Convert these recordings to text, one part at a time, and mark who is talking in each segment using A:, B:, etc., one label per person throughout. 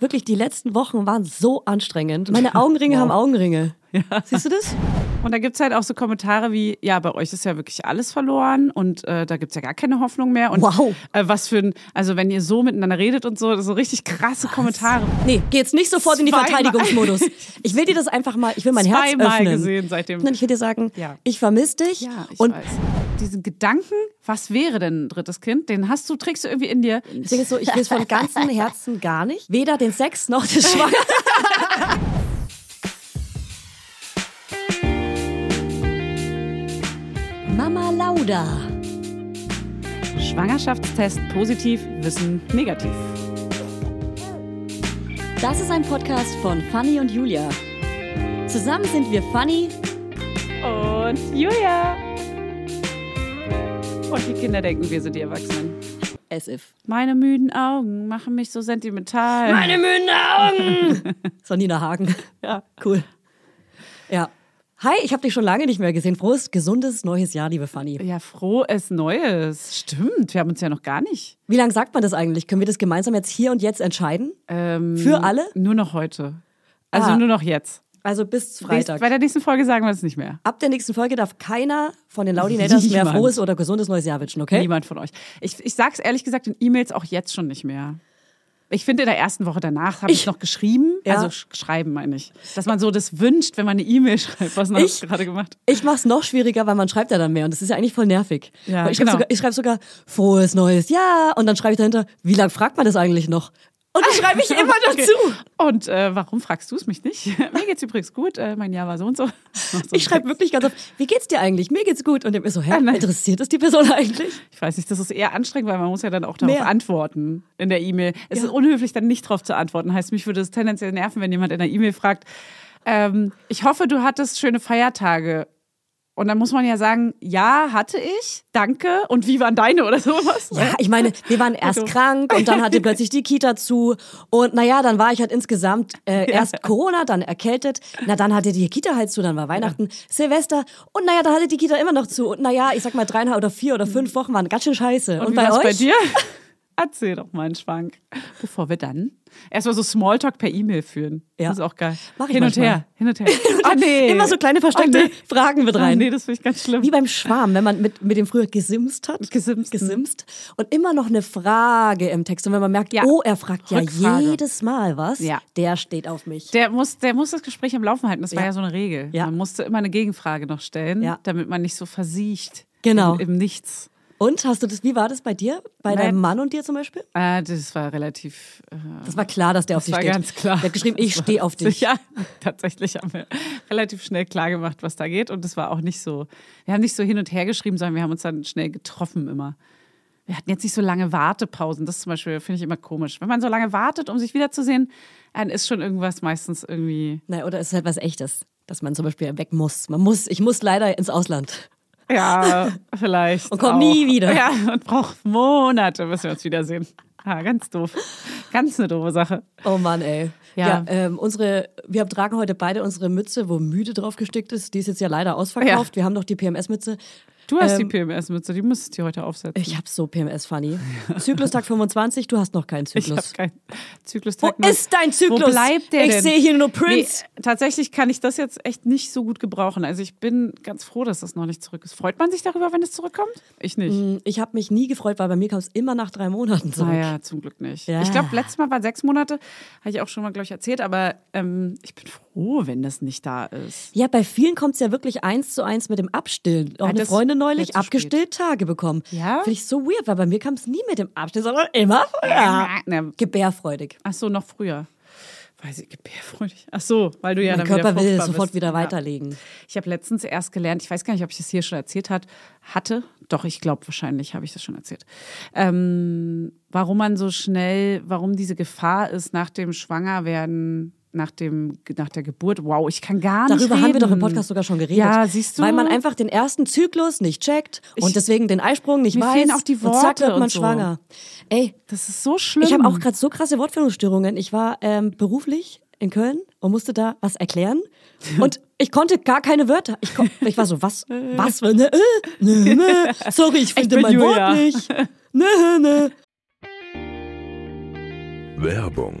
A: Wirklich, die letzten Wochen waren so anstrengend. Meine Augenringe
B: Wow.
A: haben Augenringe. Siehst du das?
B: Und da gibt's halt auch so Kommentare wie, ja, bei euch ist ja wirklich alles verloren und äh, da gibt's ja gar keine Hoffnung mehr. Und
A: Wow.
B: äh, was für ein, also wenn ihr so miteinander redet und so, so richtig krasse Kommentare.
A: Nee, geh jetzt nicht sofort in die
B: Zweimal.
A: Verteidigungsmodus. Ich will dir das einfach mal, ich will mein Herz
B: Zweimal
A: öffnen.
B: gesehen seitdem.
A: Und ich will dir sagen,
B: Ja.
A: ich vermisse dich.
B: Ja, ich
A: und
B: weiß. Diesen Gedanken, was wäre denn ein drittes Kind, den hast du, trägst du irgendwie in dir.
A: ist so, ich will es von ganzem Herzen gar nicht. Weder den Sex noch das Schwanger. Lauda.
B: Schwangerschaftstest positiv, Wissen negativ.
A: Das ist ein Podcast von Fanny und Julia. Zusammen sind wir Fanny.
B: Und Julia. Und die Kinder denken, wir sind die Erwachsenen.
A: As if.
B: Meine müden Augen machen mich so sentimental.
A: Meine müden Augen. So Nina Hagen.
B: ja.
A: Cool. Ja. Hi, ich habe dich schon lange nicht mehr gesehen. Frohes, gesundes neues Jahr, liebe Fanny.
B: ja, frohes Neues. Stimmt, wir haben uns ja noch gar nicht.
A: Wie lange sagt man das eigentlich? Können wir das gemeinsam jetzt hier und jetzt entscheiden?
B: Ähm,
A: Für alle?
B: Nur noch heute. Also
A: Ah.
B: nur noch jetzt.
A: Also bis Freitag.
B: Bei der nächsten Folge sagen wir es nicht mehr.
A: Ab der nächsten Folge darf keiner von den Laudinators mehr frohes oder gesundes neues Jahr wünschen, okay?
B: Niemand von euch. Ich, ich sag's ehrlich gesagt in E-Mails auch jetzt schon nicht mehr. Ich finde, in der ersten Woche danach habe ich,
A: Ich-
B: noch geschrieben.
A: Ja.
B: Also sch schreiben meine ich. Dass man so das wünscht, wenn man eine E-Mail schreibt. Was du gerade gemacht?
A: Ich mach's noch schwieriger, weil man schreibt ja dann mehr und das ist ja eigentlich voll nervig.
B: Ja,
A: ich schreibe
B: genau.
A: sogar, ich schreib sogar frohes neues Jahr und dann schreibe ich dahinter, wie lange fragt man das eigentlich noch? Und das schreibe ich immer
B: Okay.
A: dazu.
B: Und äh, warum fragst du es mich nicht? Mir geht's übrigens gut. Äh, mein Jahr war so und so. So
A: Ich schreibe wirklich ganz oft, wie geht's dir eigentlich? Mir geht's gut. Und ich bin so, hä,
B: nein.
A: interessiert es die Person eigentlich?
B: Ich weiß nicht, das ist eher anstrengend, weil man muss ja dann auch darauf
A: Mehr.
B: antworten in der E-Mail. Es
A: Ja.
B: ist unhöflich, dann nicht darauf zu antworten. Heißt, mich würde es tendenziell nerven, wenn jemand in der E-Mail fragt, ähm, ich hoffe, du hattest schöne Feiertage. Und dann muss man ja sagen, ja, hatte ich, danke. Und wie waren deine oder sowas?
A: Ja, ich meine, wir waren erst
B: Also-
A: krank und dann hatte plötzlich die Kita zu. Und naja, dann war ich halt insgesamt äh, erst Corona, dann erkältet. Na, dann hatte die Kita halt zu, dann war Weihnachten, Silvester. Und naja, dann hatte die Kita immer noch zu. Und naja, ich sag mal, dreieinhalb oder vier oder fünf Wochen waren ganz schön scheiße. Und,
B: Und,
A: bei euch?
B: bei dir? Erzähl doch mal einen Schwank. Bevor wir dann erstmal so Smalltalk per E-Mail führen.
A: Ja.
B: Das ist auch geil.
A: Mach ich
B: hin und
A: manchmal.
B: her, hin und her. Oh nee.
A: Immer so kleine versteckte
B: oh, nee.
A: Fragen mit
B: Oh,
A: rein.
B: nee, das finde ich ganz schlimm.
A: Wie beim Schwarm, wenn man mit, mit dem früher gesimst hat.
B: Gesimst.
A: Gesimst. Und immer noch eine Frage im Text. Und wenn man merkt,
B: Ja.
A: oh, er fragt ja
B: Rückfrage.
A: jedes Mal was,
B: Ja.
A: der steht auf mich.
B: Der muss, der muss das Gespräch am Laufen halten. Das war
A: Ja.
B: ja so eine Regel.
A: Ja.
B: Man musste immer eine Gegenfrage noch stellen,
A: Ja.
B: damit man nicht so versiegt.
A: Genau.
B: Im, im Nichts.
A: Und hast du das, wie war das bei dir? Bei
B: Nein.
A: deinem Mann und dir zum Beispiel?
B: Äh, das war relativ. Äh,
A: Das war klar, dass der auf
B: das
A: dich
B: war
A: steht.
B: ganz klar.
A: Der hat geschrieben, ich stehe auf dich.
B: Ja, tatsächlich haben wir relativ schnell klar gemacht, was da geht. Und es war auch nicht so. Wir haben nicht so hin und her geschrieben, sondern wir haben uns dann schnell getroffen immer. Wir hatten jetzt nicht so lange Wartepausen. Das zum Beispiel finde ich immer komisch. Wenn man so lange wartet, um sich wiederzusehen, dann ist schon irgendwas meistens irgendwie.
A: Na, oder ist halt was Echtes, dass man zum Beispiel weg muss. Man muss, ich muss leider ins Ausland.
B: Ja, vielleicht.
A: Und komm
B: auch.
A: nie wieder.
B: Ja, und braucht Monate, bis wir uns wiedersehen. Ah, ganz doof. Ganz eine doofe Sache.
A: Oh Mann, ey. Ja,
B: Ja.
A: ähm, unsere, wir tragen heute beide unsere Mütze, wo müde drauf gestickt ist. Die ist jetzt ja leider ausverkauft. Wir haben noch die PMS-Mütze.
B: Du hast
A: Ähm,
B: die PMS-Mütze, die musstest du heute aufsetzen.
A: Ich hab so PMS, Funny. Zyklustag 25, du hast noch keinen
B: Ich habe
A: Zyklus.
B: keinen Zyklus.
A: Wo ist dein Zyklus?
B: Wo bleibt der
A: Ich sehe hier nur Prince.
B: Nee, tatsächlich kann ich das jetzt echt nicht so gut gebrauchen. Also ich bin ganz froh, dass das noch nicht zurück ist. Freut man sich darüber, wenn es zurückkommt? Ich nicht.
A: Ich habe mich nie gefreut, weil bei mir kam es immer nach drei Monaten zurück.
B: Naja, zum Glück nicht.
A: Ja.
B: Ich glaube, letztes Mal war sechs Monate, habe ich auch schon mal, glaube ich, erzählt, aber ähm, ich bin froh, wenn das nicht da ist.
A: Ja, bei vielen kommt es ja wirklich eins zu eins mit dem Abstillen. Auch
B: Ja,
A: eine Freundin neulich abgestillt Tage bekommen.
B: Ja?
A: Finde ich so weird, weil bei mir kam es nie mit dem Abstillen, sondern immer ja.
B: Na,
A: gebärfreudig.
B: Ach so, noch früher. Weiß ich, gebärfreudig. Ach so, weil du ja
A: Mein
B: dann
A: Körper
B: wieder
A: will
B: fruchtbar
A: sofort
B: bist.
A: wieder
B: Ja.
A: weiterlegen.
B: Ich habe letztens erst gelernt, ich weiß gar nicht, ob ich das hier schon erzählt hat, hatte. Doch, ich glaube wahrscheinlich habe ich das schon erzählt. Ähm, warum man so schnell, warum diese Gefahr ist nach dem Schwangerwerden, nach, dem, nach der Geburt. Wow, ich kann gar nicht
A: Darüber haben wir doch im Podcast sogar schon geredet.
B: Ja, siehst du?
A: Weil man einfach den ersten Zyklus nicht checkt und
B: Ich-
A: deswegen den Eisprung nicht
B: Mir
A: weiß.
B: fehlen auch die
A: und zack
B: Worte
A: wird man
B: und so.
A: schwanger. Ey,
B: Das ist so schlimm.
A: ich habe auch gerade so krasse Wortfindungsstörungen. Ich war ähm, beruflich in Köln und musste da was erklären. Und ich konnte gar keine Wörter. Ich, ich war so, was? Was? Ne, ne, ne. Sorry, ich finde
B: bin
A: mein
B: Julia.
A: Wort nicht. Ne, ne.
C: Werbung.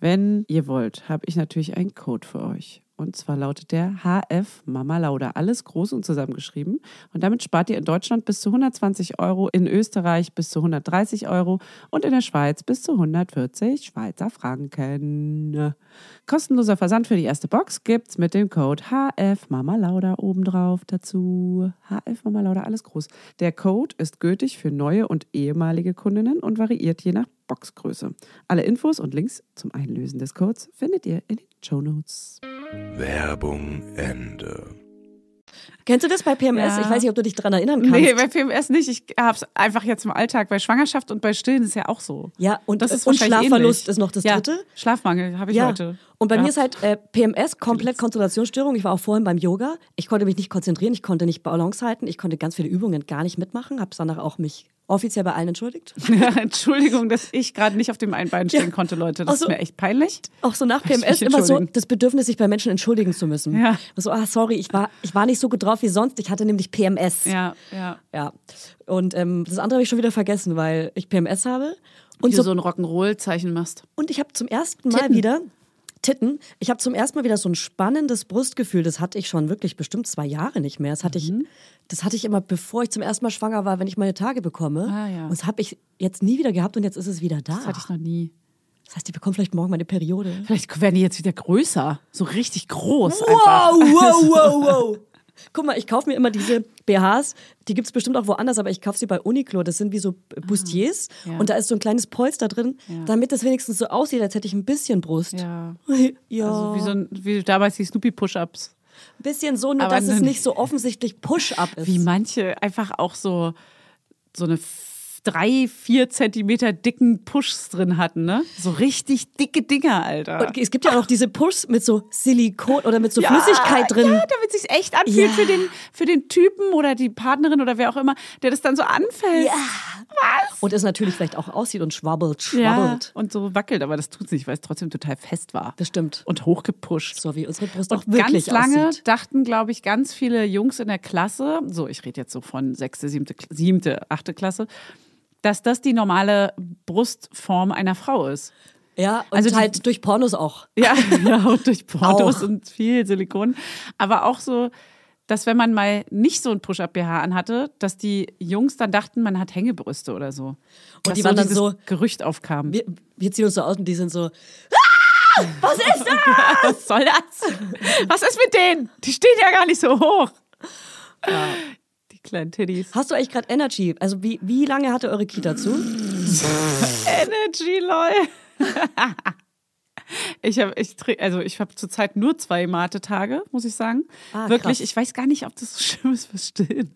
B: wenn ihr wollt, habe ich natürlich einen Code für euch. Und zwar lautet der HF Mama Lauda. Alles groß und zusammengeschrieben. Und damit spart ihr in Deutschland bis zu 120 Euro, in Österreich bis zu 130 Euro und in der Schweiz bis zu 140 Schweizer Franken. Kostenloser Versand für die erste Box gibt's mit dem Code HF Mama Lauda obendrauf dazu. HF Mama Lauda, alles groß. Der Code ist gültig für neue und ehemalige Kundinnen und variiert je nach Boxgröße. Alle Infos und Links zum Einlösen des Codes findet ihr in den Show Notes.
C: Werbung Ende.
A: Kennst du das bei PMS?
B: Ja.
A: Ich weiß nicht, ob du dich daran erinnern kannst.
B: Nee, bei PMS nicht. Ich habe es einfach jetzt im Alltag. Bei Schwangerschaft und bei Stillen ist ja auch so.
A: ja, und,
B: das ist
A: und Schlafverlust
B: ähnlich.
A: ist noch das
B: ja,
A: dritte.
B: Schlafmangel habe ich
A: Ja.
B: heute.
A: Und bei mir ist halt äh, PMS, komplett Konzentrationsstörung. Ich war auch vorhin beim Yoga. Ich konnte mich nicht konzentrieren, ich konnte nicht Balance halten, ich konnte ganz viele Übungen gar nicht mitmachen, habe danach auch mich offiziell bei allen entschuldigt.
B: Ja, Entschuldigung, dass ich gerade nicht auf dem einen Bein stehen
A: Ja.
B: konnte, Leute. Das
A: so.
B: ist mir echt peinlich.
A: Auch so nach PMS immer so das Bedürfnis, sich bei Menschen entschuldigen zu müssen.
B: Ja.
A: So, ah, sorry, ich war, ich war nicht so gut drauf wie sonst. Ich hatte nämlich PMS.
B: Ja, ja.
A: Ja. Und ähm, das andere habe ich schon wieder vergessen, weil ich PMS habe.
B: Und du
A: so,
B: so ein Rock'n'Roll-Zeichen machst.
A: und ich habe zum ersten Mal
B: Titten.
A: wieder Titten. Ich habe zum ersten Mal wieder so ein spannendes Brustgefühl. Das hatte ich schon wirklich bestimmt zwei Jahre nicht mehr. Das hatte
B: Mhm.
A: ich, das hatte ich immer, bevor ich zum ersten Mal schwanger war, wenn ich meine Tage bekomme.
B: Ah, ja.
A: Und das habe ich jetzt nie wieder gehabt und jetzt ist es wieder da.
B: Das hatte ich noch nie.
A: Das heißt, ich bekomme vielleicht morgen meine Periode.
B: Vielleicht werden die jetzt wieder größer. So richtig groß
A: Wow,
B: einfach.
A: wow, wow, wow. Guck mal, ich kaufe mir immer diese BHs, die gibt es bestimmt auch woanders, aber ich kaufe sie bei Uniqlo. Das sind wie so Bustiers
B: Ah, ja.
A: und da ist so ein kleines Polster drin,
B: Ja.
A: damit es wenigstens so aussieht, als hätte ich ein bisschen Brust.
B: Ja.
A: ja.
B: Also wie, so ein, wie damals die Snoopy-Push-Ups.
A: ein bisschen so, nur
B: Aber
A: dass es nicht so offensichtlich Push-Up ist.
B: Wie manche einfach auch so, so eine drei, vier Zentimeter dicken Pushs drin hatten, ne? So richtig dicke Dinger, Alter.
A: Und es gibt ja auch noch diese Pushs mit so Silikon oder mit so Flüssigkeit drin.
B: Ja, damit es sich echt anfühlt
A: Ja.
B: für, den, für den Typen oder die Partnerin oder wer auch immer, der das dann so anfällt.
A: Ja. Und es natürlich vielleicht auch aussieht und schwabbelt,
B: Ja,
A: schwabbelt.
B: und so wackelt, aber das tut es nicht, weil es trotzdem total fest war.
A: Das stimmt.
B: Und hochgepusht.
A: So wie unsere Brust
B: Und
A: auch wirklich
B: ganz lange
A: aussieht.
B: dachten, glaube ich, ganz viele Jungs in der Klasse, so ich rede jetzt so von sechste, siebte, siebte, achte Klasse, dass das die normale Brustform einer Frau ist.
A: Ja, und
B: Also die-
A: halt durch Pornos auch.
B: Ja, ja und durch Pornos
A: Auch.
B: und viel Silikon. Aber auch so, dass wenn man mal nicht so ein Push-Up-BH anhatte, dass die Jungs dann dachten, man hat Hängebrüste oder so. Und
A: die waren dann so-
B: Gerücht aufkam.
A: Wir, wir ziehen uns so aus und die sind so, "Ah, was ist das?
B: Was soll das? Was ist mit denen? Die stehen ja gar nicht so hoch. Die kleinen Titties.
A: Hast du eigentlich gerade Energy? Also wie, wie lange hatte eure Kita zu?
B: Energy, lol. Ich habe ich, also ich habe zurzeit nur zwei Mate-Tage, muss ich sagen.
A: Ah,
B: Wirklich,
A: krass.
B: ich weiß gar nicht, ob das so schlimm ist fürs Stillen.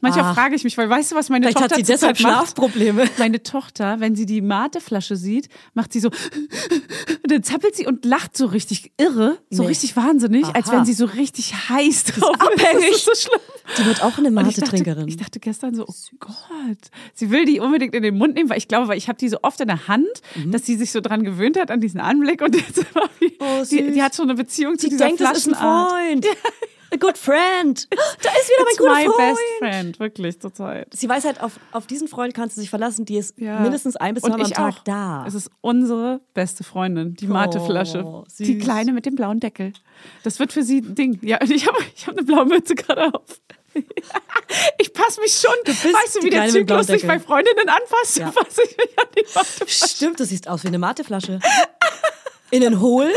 B: Manchmal
A: Ah.
B: frage ich mich, weil weißt du, was meine
A: Vielleicht
B: Tochter
A: hat sie deshalb
B: macht?
A: Schlafprobleme.
B: Meine Tochter, wenn sie die Mateflasche sieht, macht sie so, dann zappelt sie und lacht so richtig irre, so
A: Nee.
B: richtig wahnsinnig, als
A: Aha.
B: wenn sie so richtig heiß drauf ist.
A: abhängig.
B: Das ist so schlimm.
A: Die wird auch eine
B: Und ich dachte,
A: Mate-Trinkerin.
B: ich dachte gestern so, oh Gott, sie will die unbedingt in den Mund nehmen, weil ich glaube, weil ich habe die so oft in der Hand, dass sie sich so dran gewöhnt hat an diesen Anblick und jetzt immer wie,
A: Oh,
B: die, die hat schon eine Beziehung zu
A: Sie
B: dieser
A: denkt, es ist ein
B: Flaschenart.
A: Freund. A good friend. Da ist wieder
B: It's
A: mein guter Freund.
B: best friend, wirklich zurzeit.
A: Sie weiß halt, auf, auf diesen Freund kannst du sich verlassen, die ist
B: Ja.
A: mindestens ein bis zweimal am Tag
B: auch.
A: da.
B: Es ist unsere beste Freundin, die Mateflasche.
A: süß.
B: Die kleine mit dem blauen Deckel. Das wird für sie ein Ding. Ja, ich habe ich hab eine blaue Mütze gerade auf. Ich passe mich schon.
A: bist
B: weißt du,
A: die
B: wie der Zyklus sich bei. Freundinnen anpasst?
A: Ja.
B: Ich mich an die Mateflasche.
A: Stimmt, du siehst aus wie eine Mateflasche. Innen hohl.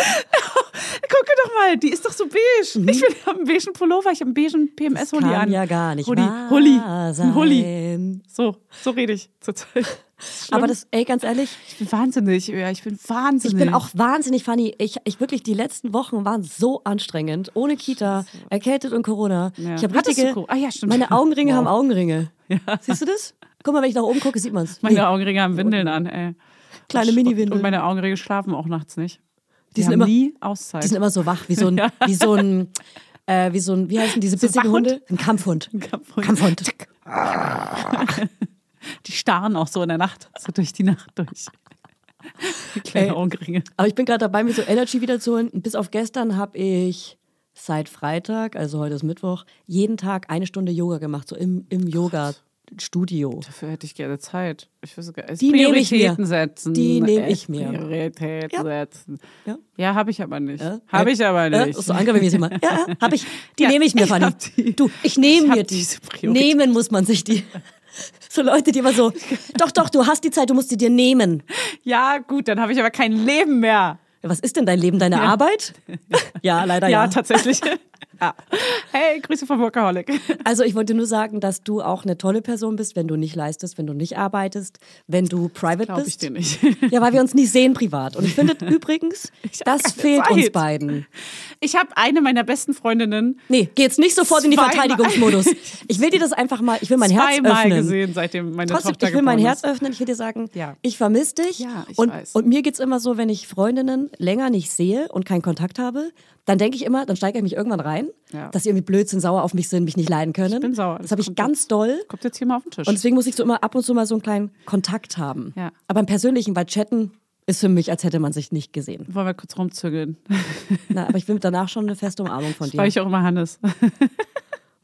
B: Gucke doch mal, die ist doch so beige. Ich bin habe einen beigen Pullover, ich habe einen beigen
A: Kann
B: an.
A: ja gar nicht
B: Hulli,
A: sein.
B: ein Hulli. So, so rede ich zurzeit.
A: Aber das, ey, ganz ehrlich,
B: Ich bin wahnsinnig, ja, ich bin wahnsinnig.
A: ich bin auch wahnsinnig funny. Ich, ich wirklich, die letzten Wochen waren so anstrengend. Ohne Kita, erkältet und Corona.
B: Ja.
A: Ich habe richtige,
B: Ah, ja, stimmt.
A: meine Augenringe
B: Wow.
A: haben Augenringe. Siehst du das? Guck mal, wenn ich nach oben gucke, sieht man es.
B: Meine Augenringe haben Windeln an, ey.
A: Kleine Mini-Windeln.
B: Und meine Augenringe schlafen auch nachts nicht. Die,
A: sind
B: haben
A: immer-
B: nie Auszeit.
A: Die sind immer so wach, wie so ein,
B: Ja.
A: wie so ein, äh, wie so ein, wie heißen diese bissigen
B: Wachhund?
A: Hunde? Ein Kampfhund.
B: Kampfhund.
A: Kampfhund.
B: Die starren auch so in der Nacht, so durch die Nacht durch. Die kleinen
A: Ey.
B: Augenringe.
A: Aber ich bin gerade dabei, mir so Energy wiederzuholen. Bis auf gestern habe ich seit Freitag, also heute ist Mittwoch, jeden Tag eine Stunde Yoga gemacht, so im, im Yoga-Studio.
B: Dafür hätte ich gerne Zeit. Ich weiß gar nicht.
A: Die nehme ich mir.
B: Prioritäten setzen.
A: Die nehme
B: Äh,
A: ich mir.
B: Prioritäten
A: Ja.
B: setzen.
A: Ja.
B: Ja, habe ich aber nicht.
A: Ja?
B: Habe ich aber
A: Ja,
B: nicht.
A: ist so angenehm, wie es immer. Ja, ja, hab ich. Die
B: Ja,
A: nehme ich mir,
B: ich
A: Fanny.
B: die.
A: Du, ich nehme mir die.
B: diese Priorität.
A: Nehmen muss man sich die. So Leute, die immer so, doch, doch, du hast die Zeit, du musst sie dir nehmen.
B: Ja, gut, dann habe ich aber kein Leben mehr.
A: Ja, Was ist denn dein Leben, deine Arbeit? Ja, leider
B: Ja,
A: ja.
B: tatsächlich. ja. Hey, Grüße vom Workaholic.
A: Also ich wollte nur sagen, dass du auch eine tolle Person bist, wenn du nicht leistest, wenn du nicht arbeitest, wenn du private
B: Glaube ich
A: bist.
B: dir nicht.
A: Ja, weil wir uns nicht sehen privat. Und ich finde übrigens,
B: hab
A: das fehlt uns
B: Zeit.
A: beiden.
B: Ich habe eine meiner besten Freundinnen
A: Nee, geh jetzt nicht sofort in die
B: Zweimal.
A: Verteidigungsmodus. Ich will dir das einfach mal, ich will mein Herz
B: zweimal
A: öffnen.
B: gesehen, seitdem meine
A: Trotzdem,
B: Tochter
A: ich will mein Herz öffnen. Ich will dir sagen,
B: Ja.
A: ich vermisse dich.
B: Ja, ich
A: und,
B: weiß.
A: und mir geht's immer so, wenn ich Freundinnen länger nicht sehe und keinen Kontakt habe, dann denke ich immer, dann steige ich mich irgendwann rein,
B: Ja.
A: dass sie irgendwie blöd sind, sauer auf mich sind, mich nicht leiden können.
B: Ich bin sauer.
A: Das habe ich ganz
B: jetzt-
A: doll.
B: Kommt jetzt hier mal auf den Tisch.
A: Und deswegen muss ich so immer ab und zu mal so einen kleinen Kontakt haben.
B: Ja.
A: Aber im Persönlichen, weil Chatten ist für mich, als hätte man sich nicht gesehen.
B: Wollen wir kurz rumzügeln?
A: Na, aber ich will danach schon eine feste Umarmung von dir.
B: Weil ich auch immer Hannes.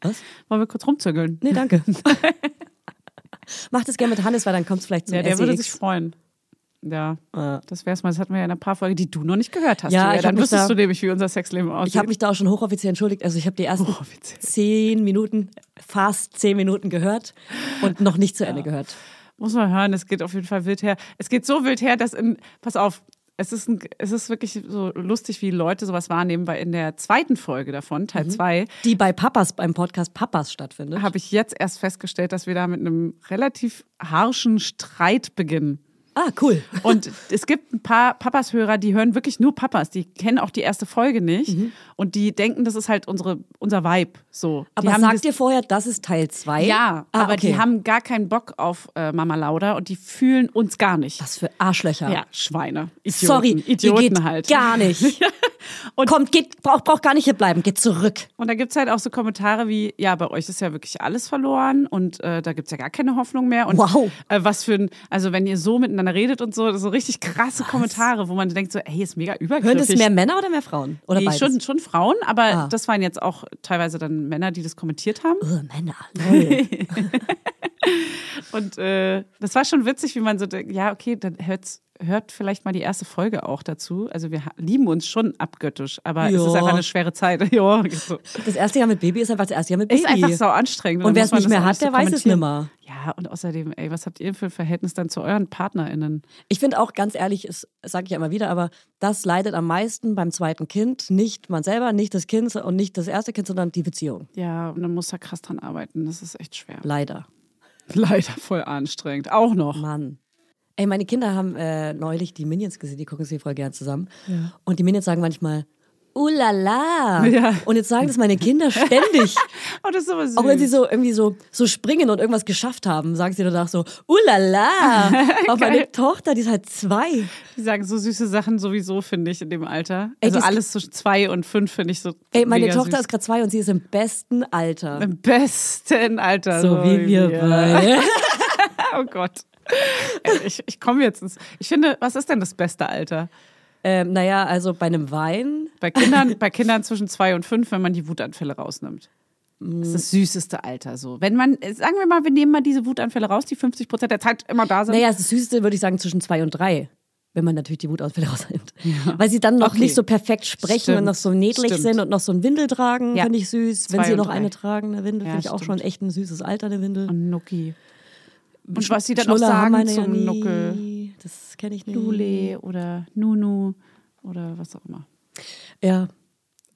A: Was?
B: Wollen wir kurz rumzügeln?
A: Nee, danke. Mach das gerne mit Hannes, weil dann kommt es vielleicht zum
B: Ja, der würde
A: SEX.
B: sich freuen. Ja,
A: Ja.
B: das wär's mal. Das hatten wir ja in einer paar Folge, die du noch nicht gehört hast.
A: Ja, hab
B: dann wüsstest
A: da-
B: du nämlich, wie unser Sexleben aussieht.
A: Ich habe mich da auch schon hochoffiziell entschuldigt. Also ich habe die ersten zehn Minuten, fast zehn Minuten gehört und noch nicht zu Ende gehört.
B: Muss man hören, es geht auf jeden Fall wild her. Es geht so wild her, dass in, pass auf, es ist, ein, es ist wirklich so lustig, wie Leute sowas wahrnehmen, weil in der zweiten Folge davon, Teil
A: Mhm.
B: 2,
A: Die bei Papas, beim Podcast Papas stattfindet.
B: habe ich jetzt erst festgestellt, dass wir da mit einem relativ harschen Streit beginnen.
A: Ah, cool.
B: Und es gibt ein paar Papas-Hörer, die hören wirklich nur Papas. Die kennen auch die erste Folge nicht. Und die denken, das ist halt unsere, unser Vibe. So.
A: Aber
B: haben
A: sag
B: das,
A: dir vorher, das ist Teil 2.
B: Ja,
A: ah,
B: aber
A: okay.
B: die haben gar keinen Bock auf äh, Mama Lauda und die fühlen uns gar nicht.
A: Was für Arschlöcher.
B: Ja, Schweine. Idioten.
A: Sorry,
B: Idioten
A: ihr geht
B: halt.
A: gar nicht.
B: Und-
A: Kommt, geht, braucht, braucht gar nicht hier bleiben, geht zurück.
B: Und da gibt's halt auch so Kommentare wie, ja, bei euch ist ja wirklich alles verloren und äh, da gibt's ja gar keine Hoffnung mehr. Und
A: Wow.
B: äh, was für ein, also wenn ihr so miteinander redet und so, so richtig krasse Kommentare, wo man denkt so, ey, ist mega übergriffig.
A: Hören das mehr Männer oder mehr Frauen? Oder
B: Nee,
A: beides?
B: schon, schon Frauen, aber
A: Ah.
B: das waren jetzt auch teilweise dann Männer, die das kommentiert haben.
A: Oh, Männer, lol.
B: Und äh, das war schon witzig, wie man so denkt, ja, okay, dann hört's, hört vielleicht mal die erste Folge auch dazu. Also wir lieben uns schon abgöttisch, aber es
A: Ja.
B: ist einfach eine schwere Zeit. ja, so.
A: Das erste Jahr mit Baby ist einfach das erste Jahr mit Baby.
B: Ist einfach so anstrengend.
A: Und wer es nicht mehr hat, der weiß es
B: kommentieren.
A: nimmer.
B: Ja, und außerdem, ey, was habt ihr für ein Verhältnis dann zu euren PartnerInnen?
A: Ich finde auch ganz ehrlich, das sage ich ja immer wieder, aber das leidet am meisten beim zweiten Kind. Nicht man selber, nicht das Kind und nicht das erste Kind, sondern die Beziehung.
B: Ja, und dann muss da krass dran arbeiten. Das ist echt schwer.
A: Leider.
B: Leider voll anstrengend. Auch noch.
A: Mann. Ey, meine Kinder haben äh, neulich die Minions gesehen, die gucken sie voll gern zusammen. Und die Minions sagen manchmal, Ulala.
B: Ja.
A: Und jetzt sagen das meine Kinder ständig.
B: Oh, das ist aber süß.
A: Auch wenn sie so irgendwie so, so springen und irgendwas geschafft haben, sagen sie danach so, Ulala. Auch meine Tochter, die ist halt zwei.
B: Die sagen so süße Sachen sowieso, finde ich, in dem Alter.
A: Ey,
B: Also alles zwischen zwei und fünf finde ich so.
A: Ey, meine Tochter
B: süß.
A: ist gerade zwei und sie ist im besten Alter.
B: im besten Alter.
A: So wie wir beide.
B: Oh Gott. Ich, ich komme jetzt ins. Ich finde, was ist denn das beste Alter?
A: Ähm, naja, also bei einem Wein,
B: Bei Kindern, bei Kindern zwischen zwei und fünf, wenn man die Wutanfälle rausnimmt. Das ist das süßeste Alter so. Wenn man, sagen wir mal, wir nehmen mal diese Wutanfälle raus, die 50 Prozent der Zeit immer da sind.
A: naja, das Süßeste würde ich sagen zwischen zwei und drei. Wenn man natürlich die Wutausfälle rausnimmt. Weil sie dann noch
B: Okay.
A: nicht so perfekt sprechen
B: Stimmt.
A: und noch so niedlich
B: Stimmt.
A: sind und noch so ein Windel tragen,
B: Ja.
A: finde ich süß. Wenn
B: Zwei
A: sie
B: und
A: noch
B: drei.
A: eine tragen, eine Windel,
B: Ja,
A: finde ich auch
B: stimmt.
A: schon echt ein süßes Alter, eine Windel.
B: Und Nucki. Und was sie dann auch
A: Schnuller haben
B: sagen zum
A: ja
B: Nuckel.
A: Kenne ich nicht.
B: Lule oder Nunu oder was auch immer.
A: Ja.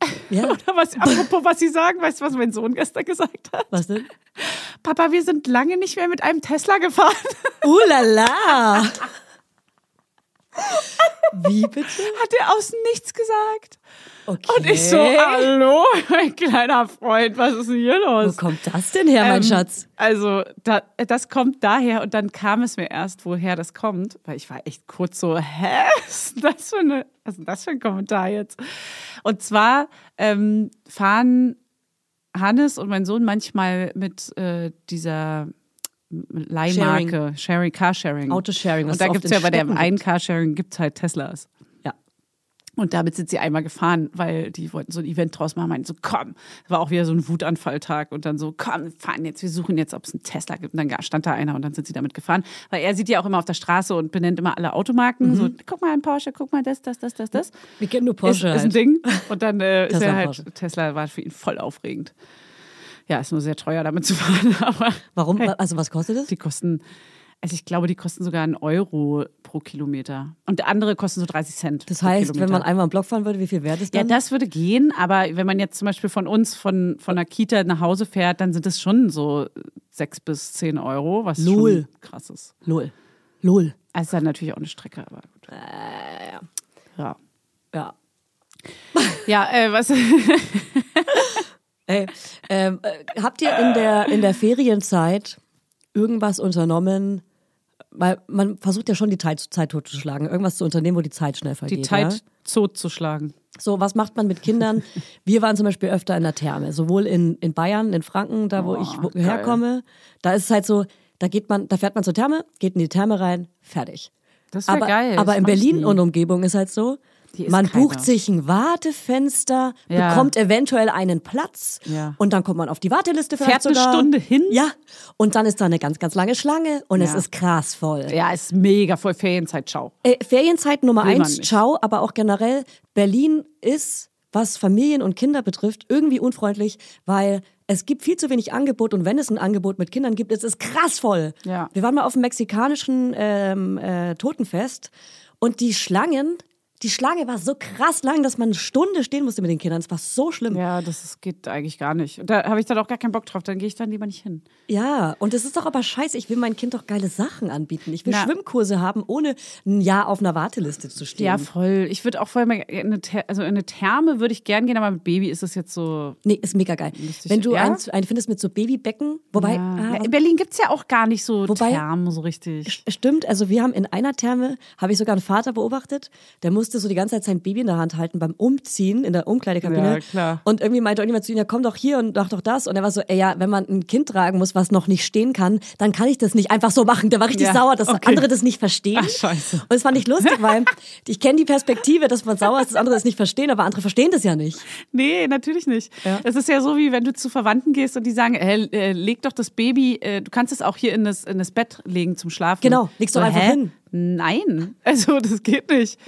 A: Ja,
B: Oder was, apropos, was sie sagen, weißt du, was mein Sohn gestern gesagt hat?
A: was denn?
B: Papa, wir sind lange nicht mehr mit einem Tesla gefahren.
A: Uh la la. Wie bitte?
B: Hat er aus nichts gesagt.
A: Okay.
B: Und ich so, hallo, mein kleiner Freund, was ist denn hier
A: Wo
B: los?
A: kommt das denn her, mein
B: Ähm,
A: Schatz?
B: Also, da, das kommt daher und dann kam es mir erst, woher das kommt, weil ich war echt kurz so, hä? Was ist das für, eine, was ist denn das für ein Kommentar jetzt? Und zwar ähm, fahren Hannes und mein Sohn manchmal mit äh, dieser Leihmarke, Sharing, Carsharing.
A: Autosharing, was
B: Und da gibt es ja bei dem einen Carsharing gibt es halt Teslas. Und damit sind sie einmal gefahren, weil die wollten so ein Event draus machen. Meinten so, komm, war auch wieder so ein Wutanfalltag. Und dann so, komm, wir fahren jetzt, wir suchen jetzt, ob es einen Tesla gibt. Und dann stand da einer und dann sind sie damit gefahren. Weil er sieht ja auch immer auf der Straße und benennt immer alle Automarken.
A: Mhm.
B: So, guck mal ein Porsche, guck mal das, das, das, das, das.
A: Wir kennen nur Porsche.
B: ist, ist ein
A: halt.
B: Ding. Und dann äh, ist er halt,
A: Porsche.
B: Tesla war für ihn voll aufregend. Ja, ist nur sehr teuer, damit zu fahren. Aber
A: Warum? Also was kostet das?
B: die kosten, also ich glaube, die kosten sogar einen Euro pro Kilometer. Und andere kosten so 30 Cent.
A: Das heißt, wenn man einmal im Block fahren würde, wie viel wäre das
B: Ja,
A: dann?
B: das würde gehen, aber wenn man jetzt zum Beispiel von uns, von, von der Kita nach Hause fährt, dann sind es schon so sechs bis zehn Euro, was
A: Lol.
B: schon krass ist.
A: Lol. Lol.
B: Also ist dann natürlich auch eine Strecke, aber gut. ja.
A: Ja.
B: Ja, äh, was?
A: Ey, ähm, äh, habt ihr in der, in der Ferienzeit irgendwas unternommen? Weil man versucht ja schon die Zeit, Zeit totzuschlagen, irgendwas zu unternehmen, wo die Zeit schnell vergeht.
B: Die Zeit
A: Ja?
B: Zu schlagen.
A: So, was macht man mit Kindern? Wir waren zum Beispiel öfter in der Therme, sowohl in, in Bayern, in Franken, da wo
B: Oh,
A: ich wo, herkomme. Da ist es halt so, da geht man, da fährt man zur Therme, geht in die Therme rein, fertig.
B: Das wäre
A: aber,
B: geil.
A: Aber in Berlin und Umgebung ist halt so,
B: ist
A: man
B: keiner.
A: bucht sich ein Wartefenster,
B: Ja.
A: bekommt eventuell einen Platz
B: Ja.
A: und dann kommt man auf die Warteliste
B: Fährt eine
A: sogar.
B: Stunde hin?
A: Ja, und dann ist da eine ganz, ganz lange Schlange und es
B: Ja.
A: ist krass voll.
B: Ja, ist mega voll Ferienzeit, ciao.
A: Äh, Ferienzeit Nummer
B: Will
A: eins, ciao, aber auch generell, Berlin ist, was Familien und Kinder betrifft, irgendwie unfreundlich, weil es gibt viel zu wenig Angebot und wenn es ein Angebot mit Kindern gibt, ist es krass voll.
B: Ja.
A: Wir waren mal auf dem mexikanischen ähm, äh, Totenfest und die Schlangen, die Schlange war so krass lang, dass man eine Stunde stehen musste mit den Kindern. Es war so schlimm.
B: Ja, das ist, geht eigentlich gar nicht. Und da habe ich dann auch gar keinen Bock drauf. Dann gehe ich dann lieber nicht hin.
A: Ja, und es ist doch aber scheiße. Ich will meinem Kind doch geile Sachen anbieten. Ich will
B: Na.
A: Schwimmkurse haben, ohne ein Jahr auf einer Warteliste zu stehen.
B: Ja, voll. Ich würde auch voll mal in eine, Ther also in eine Therme würde ich gern gehen, aber mit Baby ist es jetzt so.
A: Nee, ist mega geil.
B: Lustig.
A: Wenn du
B: Ja?
A: eins, einen findest mit so Babybecken, wobei,
B: Ja.
A: ah,
B: in Berlin gibt es ja auch gar nicht so
A: Wobei-
B: Thermen so richtig.
A: Stimmt, also wir haben in einer Therme, habe ich sogar einen Vater beobachtet, der musste so die ganze Zeit sein Baby in der Hand halten beim Umziehen in der Umkleidekabine.
B: Ja, klar.
A: Und irgendwie meinte irgendjemand zu ihm, ja komm doch hier und mach doch das. Und er war so, ey ja, wenn man ein Kind tragen muss, was noch nicht stehen kann, dann kann ich das nicht einfach so machen. Der war richtig
B: Ja,
A: sauer, dass
B: okay.
A: andere das nicht verstehen.
B: Ach, scheiße.
A: Und das fand ich lustig, weil ich kenne die Perspektive, dass man sauer ist, dass andere das nicht verstehen, aber andere verstehen das ja nicht.
B: Nee, natürlich nicht.
A: Ja.
B: Es ist ja so, wie wenn du zu Verwandten gehst und die sagen, äh, äh, leg doch das Baby, äh, du kannst es auch hier in das, in das Bett legen zum Schlafen.
A: Genau, legst du
B: So,
A: einfach
B: hä?
A: hin.
B: Nein, also das geht nicht.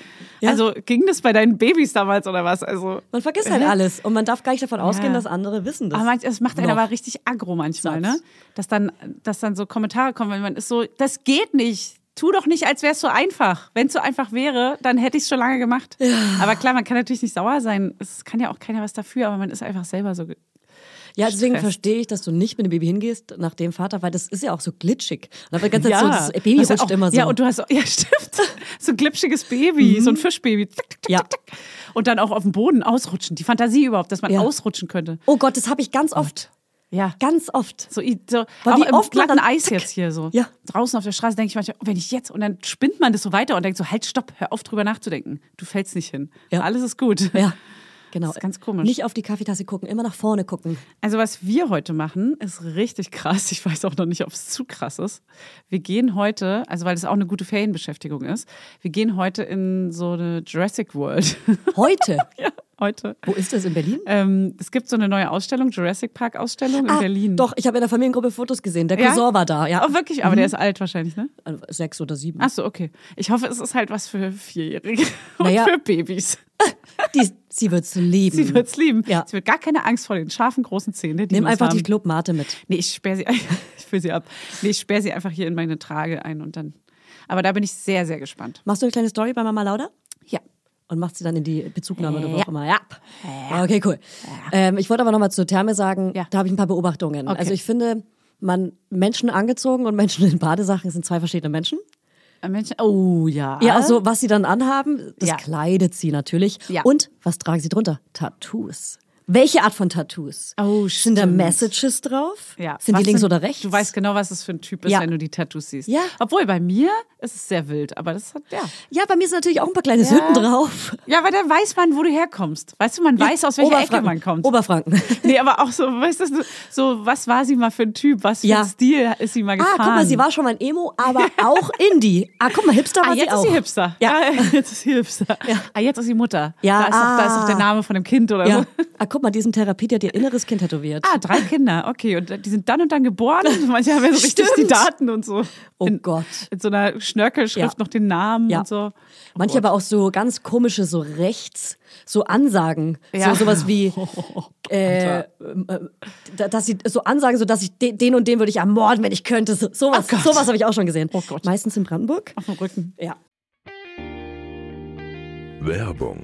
A: Ja.
B: Also ging das bei deinen Babys damals oder was? Also
A: Man vergisst halt alles und man darf gar nicht davon ausgehen, dass andere wissen das.
B: Aber manch, es macht einen
A: Noch.
B: aber richtig aggro manchmal, ne? Dass dann, dass dann so Kommentare kommen, wenn man ist so, das geht nicht. Tu doch nicht, als wäre es so einfach. Wenn es so einfach wäre, dann hätte ich es schon lange gemacht. Aber klar, man kann natürlich nicht sauer sein. Es kann ja auch keiner was dafür, aber man ist einfach selber so.
A: Ja, deswegen verstehe ich, dass du nicht mit dem Baby hingehst nach dem Vater, weil das ist ja auch so glitschig. Und dann ganze Zeit so, das Baby rutscht
B: auch,
A: immer so. Mhm.
B: Ja, und du hast auch, ja, stimmt. So ein glitschiges Baby, so ein Fischbaby. Tick, tick, tick,
A: Ja.
B: Und dann auch auf dem Boden ausrutschen. Die Fantasie überhaupt, dass man
A: Ja.
B: ausrutschen könnte.
A: oh Gott, das habe ich ganz oft.
B: Ja.
A: Ganz oft.
B: So, so
A: Weil
B: auch
A: wie
B: im
A: oft
B: glatten Eis jetzt hier so.
A: Ja.
B: Draußen auf der Straße denke ich manchmal, oh, wenn ich jetzt, und dann spinnt man das so weiter und denkt so, halt, stopp, hör auf drüber nachzudenken. Du fällst nicht hin.
A: Ja.
B: Alles ist gut.
A: Ja, genau.
B: Das ist ganz komisch.
A: Nicht auf die Kaffeetasse gucken, immer nach vorne gucken.
B: Also was wir heute machen, ist richtig krass. Ich weiß auch noch nicht, ob es zu krass ist. Wir gehen heute, also weil es auch eine gute Ferienbeschäftigung ist, wir gehen heute in so eine Jurassic World.
A: Heute.
B: ja, heute.
A: Wo ist das in Berlin?
B: Ähm, es gibt so eine neue Ausstellung, Jurassic Park Ausstellung in
A: Ah,
B: Berlin.
A: Doch, ich habe in der Familiengruppe Fotos gesehen. Der
B: Ja?
A: Cousin war da, ja.
B: Oh, wirklich? Aber der ist alt wahrscheinlich, ne?
A: Also Sechs oder sieben.
B: Ach so, okay. Ich hoffe, es ist halt was für Vierjährige und
A: Naja.
B: für Babys.
A: Die, sie wird's lieben.
B: Sie wird's lieben.
A: Ja.
B: Sie wird gar keine Angst vor den scharfen, großen Zähnen. Die
A: Nimm einfach die
B: haben.
A: Clubmate mit.
B: Nee, ich sperre sie, ich fülle sie ab. Nee, ich sperre sie einfach hier in meine Trage ein und dann. Aber da bin ich sehr, sehr gespannt.
A: Machst du eine kleine Story bei Mama Lauda? Und machst sie dann in die Bezugnahme oder wo
B: Ja.
A: auch immer. Ja. Okay, cool. Ähm, ich wollte aber nochmal zur Therme sagen,
B: Ja.
A: da habe ich ein paar Beobachtungen.
B: Okay.
A: Also ich finde, man Menschen angezogen und Menschen in Badesachen sind zwei verschiedene Menschen.
B: Menschen, oh ja.
A: Ja, also was sie dann anhaben, das
B: Ja.
A: kleidet sie natürlich.
B: Ja.
A: Und was tragen sie drunter? Tattoos. Welche Art von Tattoos?
B: Oh,
A: Sind da
B: stimmt.
A: Messages drauf?
B: Ja.
A: Sind
B: Was
A: die links
B: sind-
A: oder rechts?
B: Du weißt genau, was es für ein Typ ist,
A: Ja.
B: wenn du die Tattoos siehst.
A: Ja.
B: Obwohl bei mir ist es sehr wild, aber das hat, ja.
A: Ja, bei mir sind natürlich auch ein paar kleine
B: Ja.
A: Sünden drauf.
B: Ja, aber dann weiß man, wo du herkommst. Weißt du, man weiß, aus welcher Ecke man kommt.
A: Oberfranken.
B: Nee, aber auch so, weißt du, so, was war sie mal für ein Typ? Was für
A: Ja.
B: ein Stil ist sie mal
A: Ah,
B: gefahren?
A: guck mal, sie war schon mal ein Emo, aber auch Indie. Ah, guck mal, Hipster war
B: Ah,
A: sie
B: jetzt
A: auch.
B: ist sie Hipster.
A: Ja.
B: Ah, jetzt ist sie Hipster.
A: Ja.
B: Ah, jetzt ist sie Mutter.
A: Ja,
B: Da ist, doch, da ist doch der
A: ah.
B: Name von dem Kind oder
A: Ja.
B: so.
A: Ah, guck mal, diesen Therapie, der hat ihr inneres Kind tätowiert.
B: Ah, drei Kinder, okay. Und die sind dann und dann geboren. Und manche haben ja so richtig
A: Stimmt.
B: die Daten und so.
A: Oh
B: in,
A: Gott.
B: In so einer Schnörkelschrift
A: Ja.
B: noch den Namen
A: Ja.
B: und so. Oh
A: Manche aber auch so ganz komische, so rechts, so Ansagen.
B: Ja.
A: So sowas wie, äh, äh, da- dass sie so Ansagen, so dass ich de- den und den würde ich ermorden, wenn ich könnte. So, sowas
B: Oh Gott.
A: sowas habe ich auch schon gesehen.
B: Oh Gott.
A: Meistens in Brandenburg.
B: Auf dem Rücken.
A: Ja.
C: Werbung,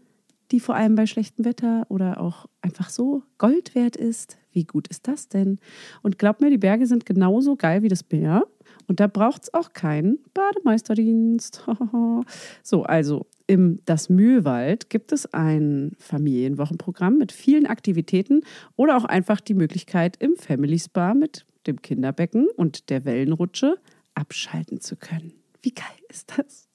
B: die vor allem bei schlechtem Wetter oder auch einfach so Gold wert ist. Wie gut ist das denn? Und glaubt mir, die Berge sind genauso geil wie das Meer. Und da braucht es auch keinen Bademeisterdienst. so, also im Das Mühlwald gibt es ein Familienwochenprogramm mit vielen Aktivitäten oder auch einfach die Möglichkeit, im Family Spa mit dem Kinderbecken und der Wellenrutsche abschalten zu können. Wie geil ist das?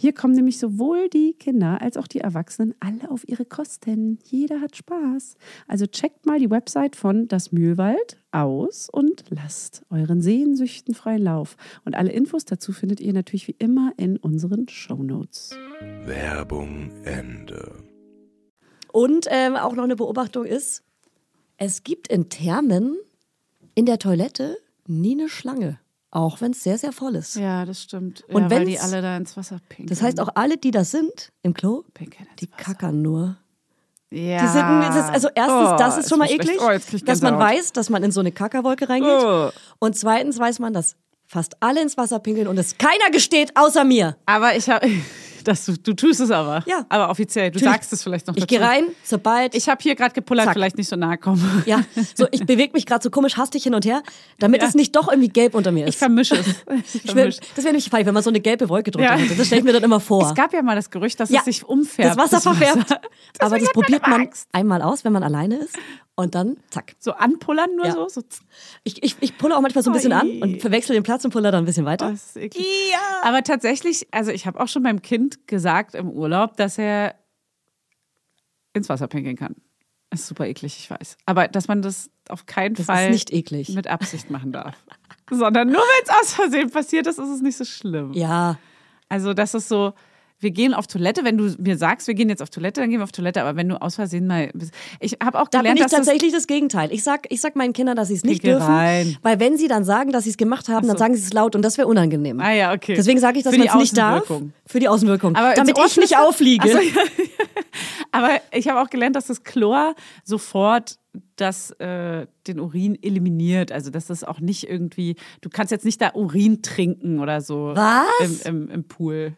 B: Hier kommen nämlich sowohl die Kinder als auch die Erwachsenen alle auf ihre Kosten. Jeder hat Spaß. Also checkt mal die Website von Das Mühlwald aus und lasst euren Sehnsüchten freien Lauf. Und alle Infos dazu findet ihr natürlich wie immer in unseren Shownotes.
C: Werbung Ende.
A: Und ähm, auch noch eine Beobachtung ist, es gibt in Thermen in der Toilette nie eine Schlange. Auch wenn es sehr, sehr voll ist.
B: Ja, das stimmt.
A: Und
B: ja, weil die alle da ins Wasser pinkeln.
A: Das heißt, auch alle, die das sind im Klo, die
B: Wasser.
A: kackern nur.
B: Ja.
A: Die sind, das ist, also erstens,
B: Oh,
A: das ist schon mal eklig,
B: Oh,
A: dass man weiß, dass man in so eine Kackerwolke reingeht.
B: Oh.
A: Und zweitens weiß man, dass fast alle ins Wasser pinkeln und es keiner gesteht, außer mir.
B: Aber ich habe, das du, du tust es aber.
A: Ja.
B: Aber offiziell, du
A: Natürlich.
B: sagst es vielleicht noch
A: Ich
B: dazu.
A: gehe rein, sobald
B: Ich habe hier gerade gepullert,
A: Zack.
B: vielleicht nicht so nahe kommen.
A: Ja, so ich bewege mich gerade so komisch hastig hin und her, damit
B: Ja.
A: es nicht doch irgendwie gelb unter mir ist.
B: Ich vermische es. Ich
A: Ich will,
B: vermische.
A: das wäre nämlich fein, wenn man so eine gelbe Wolke drunter
B: Ja.
A: hätte. Das stelle ich mir dann immer vor.
B: Es gab ja mal das Gerücht, dass
A: Ja,
B: es sich umfärbt.
A: das Wasser verfärbt. Aber das
B: hat man
A: probiert
B: immer
A: man einmal aus, wenn man alleine ist. Und dann zack.
B: So anpullern nur
A: Ja.
B: so? so
A: Ich, ich, ich pulle auch manchmal so ein bisschen an
B: Ui.
A: und verwechsel den Platz und pulle dann ein bisschen
B: Oh,
A: weiter.
B: das ist eklig. Aber tatsächlich, also ich habe auch schon meinem Kind gesagt im Urlaub, dass er ins Wasser pinkeln kann. Das ist super eklig, ich weiß. Aber dass man das auf keinen
A: Das
B: Fall mit Absicht machen darf. Sondern nur wenn es aus Versehen passiert ist, ist es nicht so schlimm.
A: Ja,
B: Also das ist so, wir gehen auf Toilette, wenn du mir sagst, wir gehen jetzt auf Toilette, dann gehen wir auf Toilette. Aber wenn du aus Versehen mal... Ich habe auch
A: da bin
B: gelernt,
A: ich
B: dass das
A: tatsächlich das Gegenteil. Ich sag, ich sag meinen Kindern, dass sie es nicht dürfen,
B: rein.
A: weil wenn sie dann sagen, dass sie es gemacht haben, dann
B: so.
A: sagen sie es laut und das wäre unangenehm.
B: Ah ja, okay.
A: Deswegen sage ich, dass man es nicht darf. Für die Außenwirkung.
B: Aber
A: damit ich nicht.
B: Ach so, ja. Aber ich habe auch gelernt, dass das Chlor sofort das, äh, den Urin eliminiert. Also dass das auch nicht irgendwie, du kannst jetzt nicht da Urin trinken oder so.
A: Was?
B: Im, im, im Pool.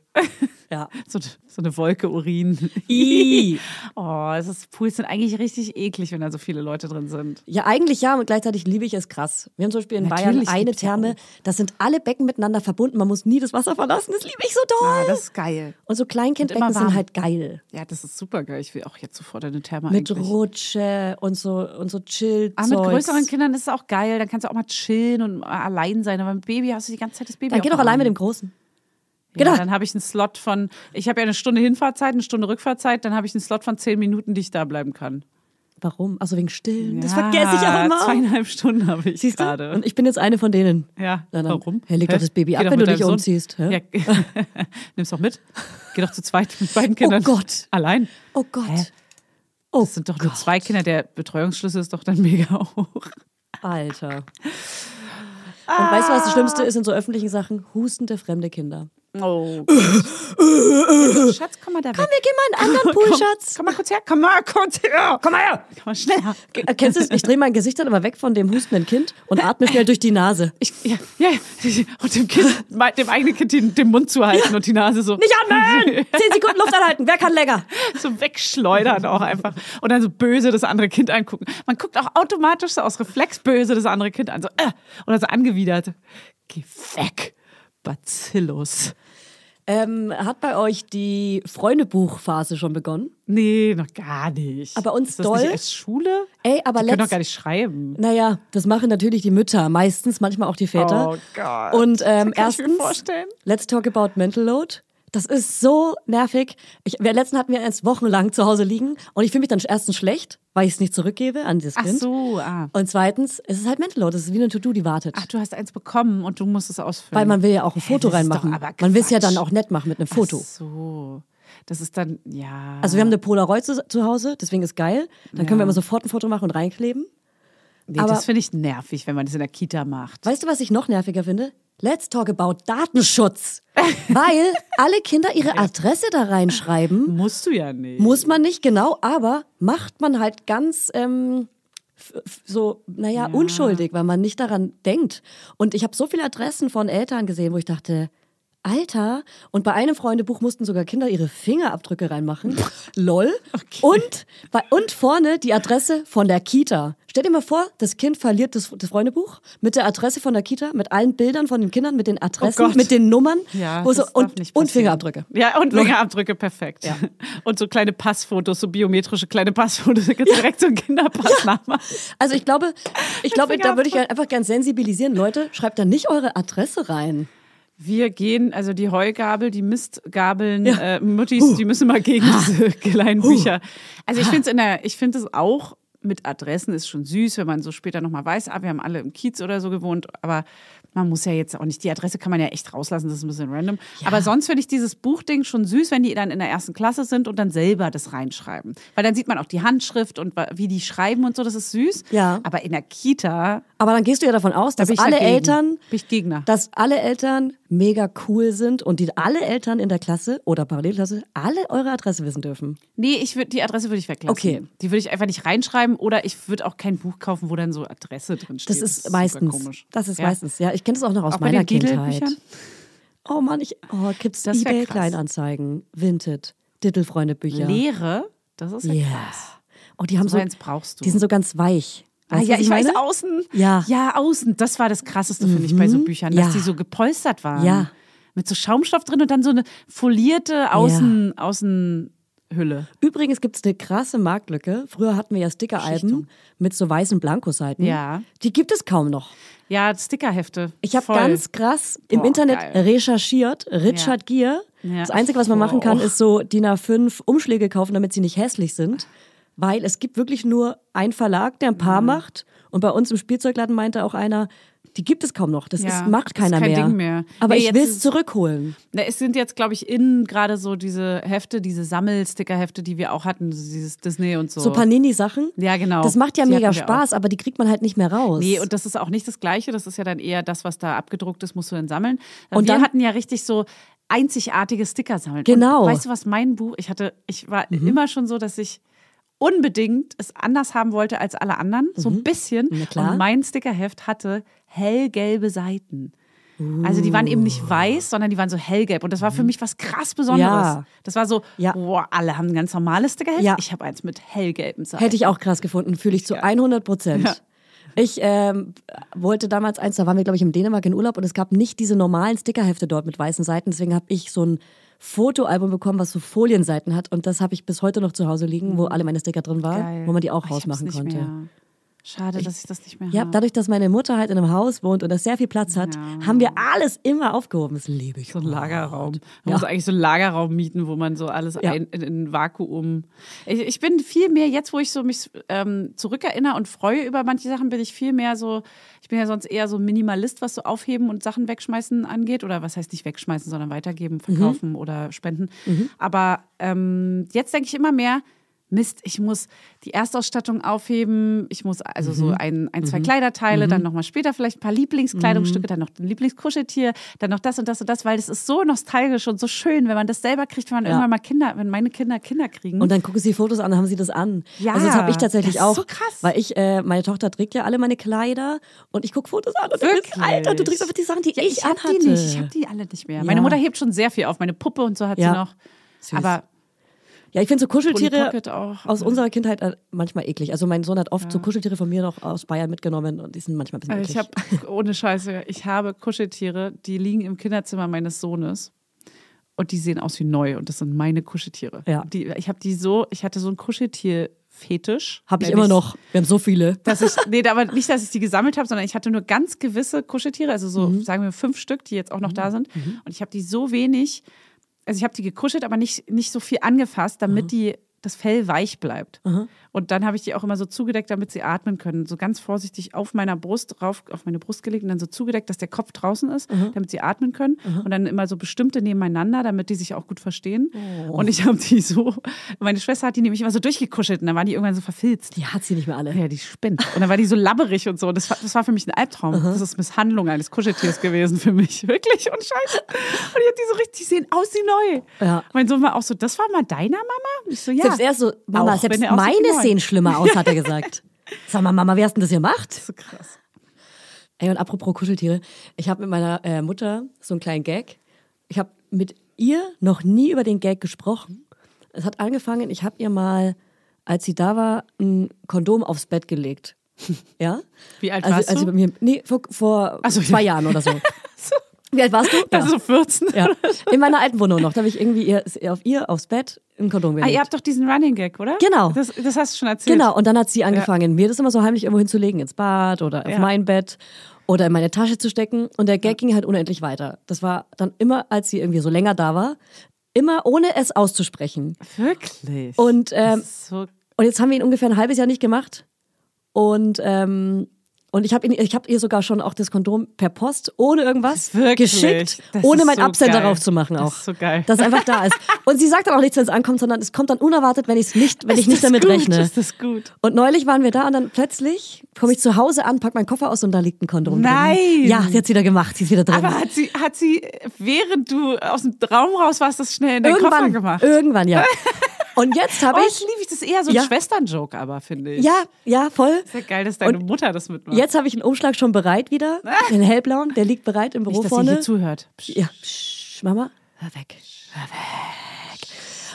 A: Ja.
B: So, so eine Wolke Urin. Oh, es ist, Pools sind eigentlich richtig eklig, wenn da so viele Leute drin sind.
A: Ja, eigentlich ja, und gleichzeitig liebe ich es krass. Wir haben zum Beispiel in
B: Natürlich
A: Bayern eine
B: ja
A: Therme, da sind alle Becken miteinander verbunden, man muss nie das Wasser verlassen, das liebe ich so doll.
B: Ah, das ist geil.
A: und so Kleinkindbecken sind halt geil.
B: Ja, das ist super geil. Ich will auch jetzt sofort eine Therme
A: Mit
B: eigentlich.
A: Rutsche und so, und so chill
B: Ah, mit größeren Kindern ist es auch geil. Dann kannst du auch mal chillen und allein sein. Aber mit Baby hast du die ganze Zeit das Baby
A: Dann geh doch allein mit dem Großen.
B: Ja,
A: Genau.
B: dann habe ich einen Slot von, ich habe ja eine Stunde Hinfahrzeit, eine Stunde Rückfahrzeit, dann habe ich einen Slot von zehn Minuten, die ich da bleiben kann.
A: Warum? Also wegen Stillen. Das
B: Ja,
A: vergesse ich auch immer.
B: Zweieinhalb Stunden habe ich
A: Siehst du?
B: gerade.
A: Und ich bin jetzt eine von denen.
B: Ja,
A: Na dann,
B: warum?
A: Hey, leg
B: Hä?
A: doch das Baby
B: Geh
A: ab, wenn du dich
B: Sohn.
A: umziehst.
B: Ja. Nimm's doch mit. Geh doch zu zweit mit beiden Kindern.
A: Gott.
B: Allein.
A: Oh Gott.
B: Hä?
A: Oh
B: Das sind doch nur zwei Kinder. Der Betreuungsschlüssel ist doch dann mega hoch.
A: Alter. Und weißt du, was das Schlimmste ist in so öffentlichen Sachen? Hustende fremde Kinder.
B: Oh. Schatz, komm mal da weg.
A: Komm, wir gehen mal in einen anderen Pool,
B: komm,
A: Schatz.
B: Komm mal kurz her. Komm mal kurz her. Komm mal her. Komm mal schneller.
A: Äh, Kennst du es? Ich drehe mein Gesicht dann immer weg von dem hustenden Kind und atme schnell durch die Nase.
B: Ich, ja, ja, ja. Und dem Kind, dem eigenen Kind den, den Mund zu halten und die Nase so.
A: Nicht atmen! Zehn Sekunden Luft anhalten. Wer kann länger?
B: so wegschleudern auch einfach. Und dann so böse das andere Kind angucken. Man guckt auch automatisch so aus Reflex böse das andere Kind an. So, äh, oder so angewidert. Geh weg, Bacillus.
A: Ähm, hat bei euch die Freundebuchphase schon begonnen?
B: Nee, noch gar nicht.
A: Aber uns
B: ist das
A: doll?
B: Nicht erst Schule?
A: Ey, aber
B: Die können doch gar nicht schreiben.
A: Naja, das machen natürlich die Mütter, meistens, manchmal auch die Väter.
B: Oh Gott.
A: Und ähm, erstens,
B: vorstellen.
A: let's talk about mental load. Das ist so nervig. Ich, wir, letzten hatten wir eins wochenlang zu Hause liegen und ich fühle mich dann erstens schlecht, weil ich es nicht zurückgebe an dieses
B: Ach
A: Kind.
B: so, ah.
A: Und zweitens, es ist halt mental load. Das ist wie eine To-Do, die wartet.
B: Ach, du hast eins bekommen und du musst es ausfüllen.
A: weil man will ja auch ein Foto
B: doch
A: reinmachen.
B: aber
A: Man will es ja dann auch nett machen mit einem Foto.
B: Ach so. Das ist dann, ja.
A: Also wir haben eine Polaroid zu, zu Hause, deswegen ist geil. Dann können wir immer sofort ein Foto machen und reinkleben.
B: nee,
A: aber-
B: das finde ich nervig, wenn man das in der Kita macht.
A: Weißt du, was ich noch nerviger finde? Let's talk about Datenschutz. Weil alle Kinder ihre Adresse da reinschreiben.
B: Musst du ja nicht.
A: Muss man nicht genau, aber macht man halt ganz ähm, so, naja, unschuldig, weil man nicht daran denkt. Und ich habe so viele Adressen von Eltern gesehen, wo ich dachte, Alter, und bei einem Freundebuch mussten sogar Kinder ihre Fingerabdrücke reinmachen. Lol. Und, bei, und vorne die Adresse von der Kita. Stell dir mal vor, das Kind verliert das, das Freundebuch mit der Adresse von der Kita, mit allen Bildern von den Kindern, mit den Adressen,
B: Gott.
A: mit den Nummern
B: Ja,
A: so, und, und. Fingerabdrücke.
B: Ja, und Fingerabdrücke, perfekt.
A: Ja.
B: Und so kleine Passfotos, so biometrische kleine Passfotos, direkt so einen Kinderpass nachmachen.
A: Also ich glaube, ich glaube, da würde ich einfach gern sensibilisieren. Leute, schreibt da nicht eure Adresse rein.
B: Wir gehen, also die Heugabel, die Mistgabeln,
A: Ja.
B: äh, Muttis, die müssen mal gegen diese kleinen Bücher. Also ich finde es in der, ich finde es auch mit Adressen ist schon süß, wenn man so später nochmal weiß, ah, wir haben alle im Kiez oder so gewohnt, aber man muss ja jetzt auch nicht, die Adresse kann man ja echt rauslassen, das ist ein bisschen random. Aber sonst finde ich dieses Buchding schon süß, wenn die dann in der ersten Klasse sind und dann selber das reinschreiben. Weil dann sieht man auch die Handschrift und wie die schreiben und so, das ist süß.
A: Ja.
B: Aber in der Kita
A: Aber dann gehst du ja davon aus, dass alle
B: dagegen.
A: Eltern,
B: Bin ich Gegner.
A: dass alle Eltern mega cool sind und die alle Eltern in der Klasse oder Parallelklasse alle eure Adresse wissen dürfen.
B: Nee, ich würd, die Adresse würde ich weglassen.
A: Okay.
B: Die würde ich einfach nicht reinschreiben oder ich würde auch kein Buch kaufen, wo dann so Adresse drin steht.
A: Das ist
B: super
A: meistens.
B: komisch.
A: Das ist
B: Ja.
A: meistens. Ja, ich kenne das auch noch aus
B: Auch
A: meiner Kindheit. Oh Mann, ich oh, gibt's
B: Das
A: eBay. Kleinanzeigen, Vinted, Dittelfreunde Bücher.
B: Leere, das ist ja
A: Ja.
B: krass.
A: Oh, die haben
B: So
A: so
B: eins brauchst du.
A: Die sind so ganz weich.
B: Ah,
A: Weißt du,
B: ja, ich weiß,
A: meine?
B: außen.
A: Ja.
B: Ja, außen. Das war das Krasseste, finde ich, bei so Büchern, dass
A: Ja.
B: die so gepolstert waren.
A: Ja.
B: Mit so Schaumstoff drin und dann so eine folierte Außen, Außenhülle.
A: Übrigens gibt es eine krasse Marktlücke. Früher hatten wir ja Stickeralben mit so weißen Blankoseiten.
B: Ja.
A: Die gibt es kaum noch.
B: Ja, Stickerhefte.
A: Ich habe ganz krass im
B: Boah,
A: Internet
B: geil.
A: recherchiert, Richard Gere.
B: Ja.
A: Das Einzige, was man machen kann, ist so DIN A5 Umschläge kaufen, damit sie nicht hässlich sind. Weil es gibt wirklich nur einen Verlag, der ein paar
B: Mhm.
A: macht. Und bei uns im Spielzeugladen meinte auch einer, die gibt es kaum noch. Das
B: Ja,
A: ist, macht
B: das ist
A: keiner
B: kein
A: mehr.
B: Ding mehr.
A: Aber
B: Nee,
A: ich will es zurückholen.
B: Na, es sind jetzt, glaube ich, innen gerade so diese Hefte, diese Sammelstickerhefte, die wir auch hatten, dieses Disney und so.
A: So Panini-Sachen.
B: Ja, genau.
A: Das macht ja
B: Die
A: mega Spaß, aber die kriegt man halt nicht mehr raus.
B: Nee, und das ist auch nicht das Gleiche. Das ist ja dann eher das, was da abgedruckt ist, musst du dann sammeln.
A: Und
B: wir
A: dann-
B: hatten ja richtig so einzigartige Sticker sammeln.
A: Genau. Mhm.
B: Und weißt du, was mein Buch, ich hatte, ich war immer schon so, dass ich unbedingt es anders haben wollte als alle anderen, so ein bisschen.
A: Mhm. Klar.
B: Und mein Stickerheft hatte hellgelbe Seiten. Also die waren eben nicht weiß, sondern die waren so hellgelb. Und das war für mich was krass Besonderes.
A: Mhm. Ja.
B: Das war so,
A: Ja.
B: boah, alle haben ein ganz normales Stickerheft.
A: Ja.
B: Ich habe eins mit hellgelben Seiten.
A: Hätte ich auch krass gefunden, fühle ich zu 100 Prozent.
B: Ja.
A: Ich ähm, wollte damals eins, da waren wir, glaube ich, in Dänemark in Urlaub und es gab nicht diese normalen Stickerhefte dort mit weißen Seiten. Deswegen habe ich so ein Fotoalbum bekommen, was so Folienseiten hat. Und das habe ich bis heute noch zu Hause liegen, wo alle meine Sticker drin waren,
B: Mhm. Geil.
A: wo man die auch
B: Oh,
A: rausmachen konnte.
B: Mehr. Schade, dass ich das nicht mehr
A: Ja,
B: habe.
A: dadurch, dass meine Mutter halt in einem Haus wohnt und das sehr viel Platz hat,
B: Ja.
A: haben wir alles immer aufgehoben. Das liebe ich.
B: So ein Lagerraum. Man
A: Ja.
B: muss eigentlich so einen Lagerraum mieten, wo man so alles
A: Ja.
B: ein, in, in ein Vakuum. Ich, ich bin viel mehr, jetzt wo ich so mich ähm, zurückerinnere und freue über manche Sachen, bin ich viel mehr so, ich bin ja sonst eher so Minimalist, was so Aufheben und Sachen wegschmeißen angeht. Oder was heißt nicht wegschmeißen, sondern weitergeben, verkaufen oder spenden. Aber ähm, jetzt denke ich immer mehr, Mist, ich muss die Erstausstattung aufheben, ich muss also so ein, ein zwei Kleiderteile, dann nochmal später vielleicht ein paar Lieblingskleidungsstücke, dann noch ein Lieblingskuscheltier, dann noch das und das und das, weil das ist so nostalgisch und so schön, wenn man das selber kriegt, wenn man
A: Ja.
B: irgendwann mal Kinder, wenn meine Kinder Kinder kriegen.
A: Und dann gucken sie Fotos an, dann haben sie das an.
B: Ja,
A: also das habe ich tatsächlich
B: das ist
A: auch.
B: so krass.
A: Weil ich, äh, meine Tochter trägt ja alle meine Kleider und ich gucke Fotos an und
B: Wirklich?
A: Alter, du trägst einfach die Sachen, die
B: ja,
A: ich,
B: ich
A: anhatte.
B: die nicht, ich habe die alle nicht mehr.
A: Ja.
B: Meine Mutter hebt schon sehr viel auf, meine Puppe und so hat sie noch.
A: Süß.
B: Aber
A: Ja, ich finde so Kuscheltiere
B: auch.
A: aus unserer Kindheit äh, manchmal eklig. Also mein Sohn hat oft so Kuscheltiere von mir noch aus Bayern mitgenommen und die sind manchmal ein bisschen
B: Also
A: eklig.
B: ich habe, ohne Scheiße, ich habe Kuscheltiere, die liegen im Kinderzimmer meines Sohnes. Und die sehen aus wie neu. Und das sind meine Kuscheltiere.
A: Ja.
B: Die, ich habe die so, ich hatte so einen Kuscheltier-Fetisch.
A: Habe ich immer noch. Wir haben so viele.
B: Dass ich, nee, aber nicht, dass ich die gesammelt habe, sondern ich hatte nur ganz gewisse Kuscheltiere, also so,
A: Mhm.
B: sagen wir, fünf Stück, die jetzt auch noch da sind. Und ich habe die so wenig, also ich habe die gekuschelt, aber nicht, nicht so viel angefasst, damit die das Fell weich bleibt. Und dann habe ich die auch immer so zugedeckt, damit sie atmen können. So ganz vorsichtig auf meiner Brust drauf, auf meine Brust gelegt und dann so zugedeckt, dass der Kopf draußen ist, damit sie atmen können. Und dann immer so bestimmte nebeneinander, damit die sich auch gut verstehen.
A: Oh.
B: Und ich habe die so, meine Schwester hat die nämlich immer so durchgekuschelt und dann waren die irgendwann so verfilzt.
A: Die hat sie nicht mehr alle.
B: Ja, die spinnt. Und dann war die so labberig und so. Das war, das war für mich ein Albtraum. Das ist Misshandlung eines Kuscheltiers gewesen für mich. Wirklich und scheiße. Und ich hab die so richtig, die sehen aus wie neu.
A: Ja.
B: Mein Sohn war auch so, das war mal deiner Mama? Ich so, ja.
A: Selbst er so, Mama,
B: Auch
A: selbst meine sehen schlimmer aus, hat er gesagt. Sag mal, Mama, wie hast du denn das gemacht?
B: so krass.
A: Ey, und apropos Kuscheltiere, ich habe mit meiner äh, Mutter so einen kleinen Gag. Ich habe mit ihr noch nie über den Gag gesprochen. Es hat angefangen, ich habe ihr mal, als sie da war, ein Kondom aufs Bett gelegt. Ja?
B: Wie alt
A: also,
B: warst
A: als
B: du?
A: mir, nee, vor, vor
B: Ach so,
A: zwei
B: ja.
A: Jahren oder so. Wie alt warst du?
B: Also so 14.
A: ja. In meiner alten Wohnung noch. Da habe ich irgendwie ihr, auf ihr aufs Bett ein Kondom
B: Ah,
A: gelegt.
B: ihr habt doch diesen Running Gag, oder?
A: Genau.
B: Das, das hast du schon erzählt.
A: Genau, und dann hat sie angefangen, mir das immer so heimlich irgendwo hinzulegen, ins Bad oder auf
B: Ja.
A: mein Bett oder in meine Tasche zu stecken. Und der Gag ging halt unendlich weiter. Das war dann immer, als sie irgendwie so länger da war, immer ohne es auszusprechen.
B: Wirklich.
A: Und, ähm,
B: Das ist so
A: und jetzt haben wir ihn ungefähr ein halbes Jahr nicht gemacht. Und ähm, Und ich habe ich hab ihr sogar schon auch das Kondom per Post, ohne irgendwas,
B: Wirklich?
A: geschickt,
B: Das
A: ohne
B: ist
A: meinen
B: so
A: Absender
B: geil.
A: drauf zu machen
B: Das
A: auch.
B: ist so geil.
A: Dass es einfach da ist. Und sie sagt dann auch nichts, wenn es ankommt, sondern es kommt dann unerwartet, wenn, ich's nicht, wenn ich
B: Ist
A: nicht damit
B: gut?
A: rechne.
B: Ist das gut?
A: Und neulich waren wir da und dann plötzlich komme ich zu Hause an, pack meinen Koffer aus und da liegt ein Kondom
B: Nein!
A: drin. Ja, sie hat's wieder gemacht, sie ist wieder drin.
B: Aber hat sie, hat sie, während du aus dem Raum raus warst, das schnell in den Koffer
A: irgendwann,
B: gemacht?
A: irgendwann, ja. Und jetzt habe
B: Oh,
A: ich,
B: das liebe ich. Das ist eher so ein
A: Ja.
B: Schwesternjoke, aber finde ich.
A: ja, ja, voll.
B: Sehr geil, dass deine
A: Und
B: Mutter das mitmacht.
A: Jetzt habe ich einen Umschlag schon bereit wieder, den hellblauen, der liegt bereit im Büro
B: Nicht, dass sie
A: vorne.
B: hier zuhört. Psst.
A: Ja, Psch, Mama, hör weg, hör weg.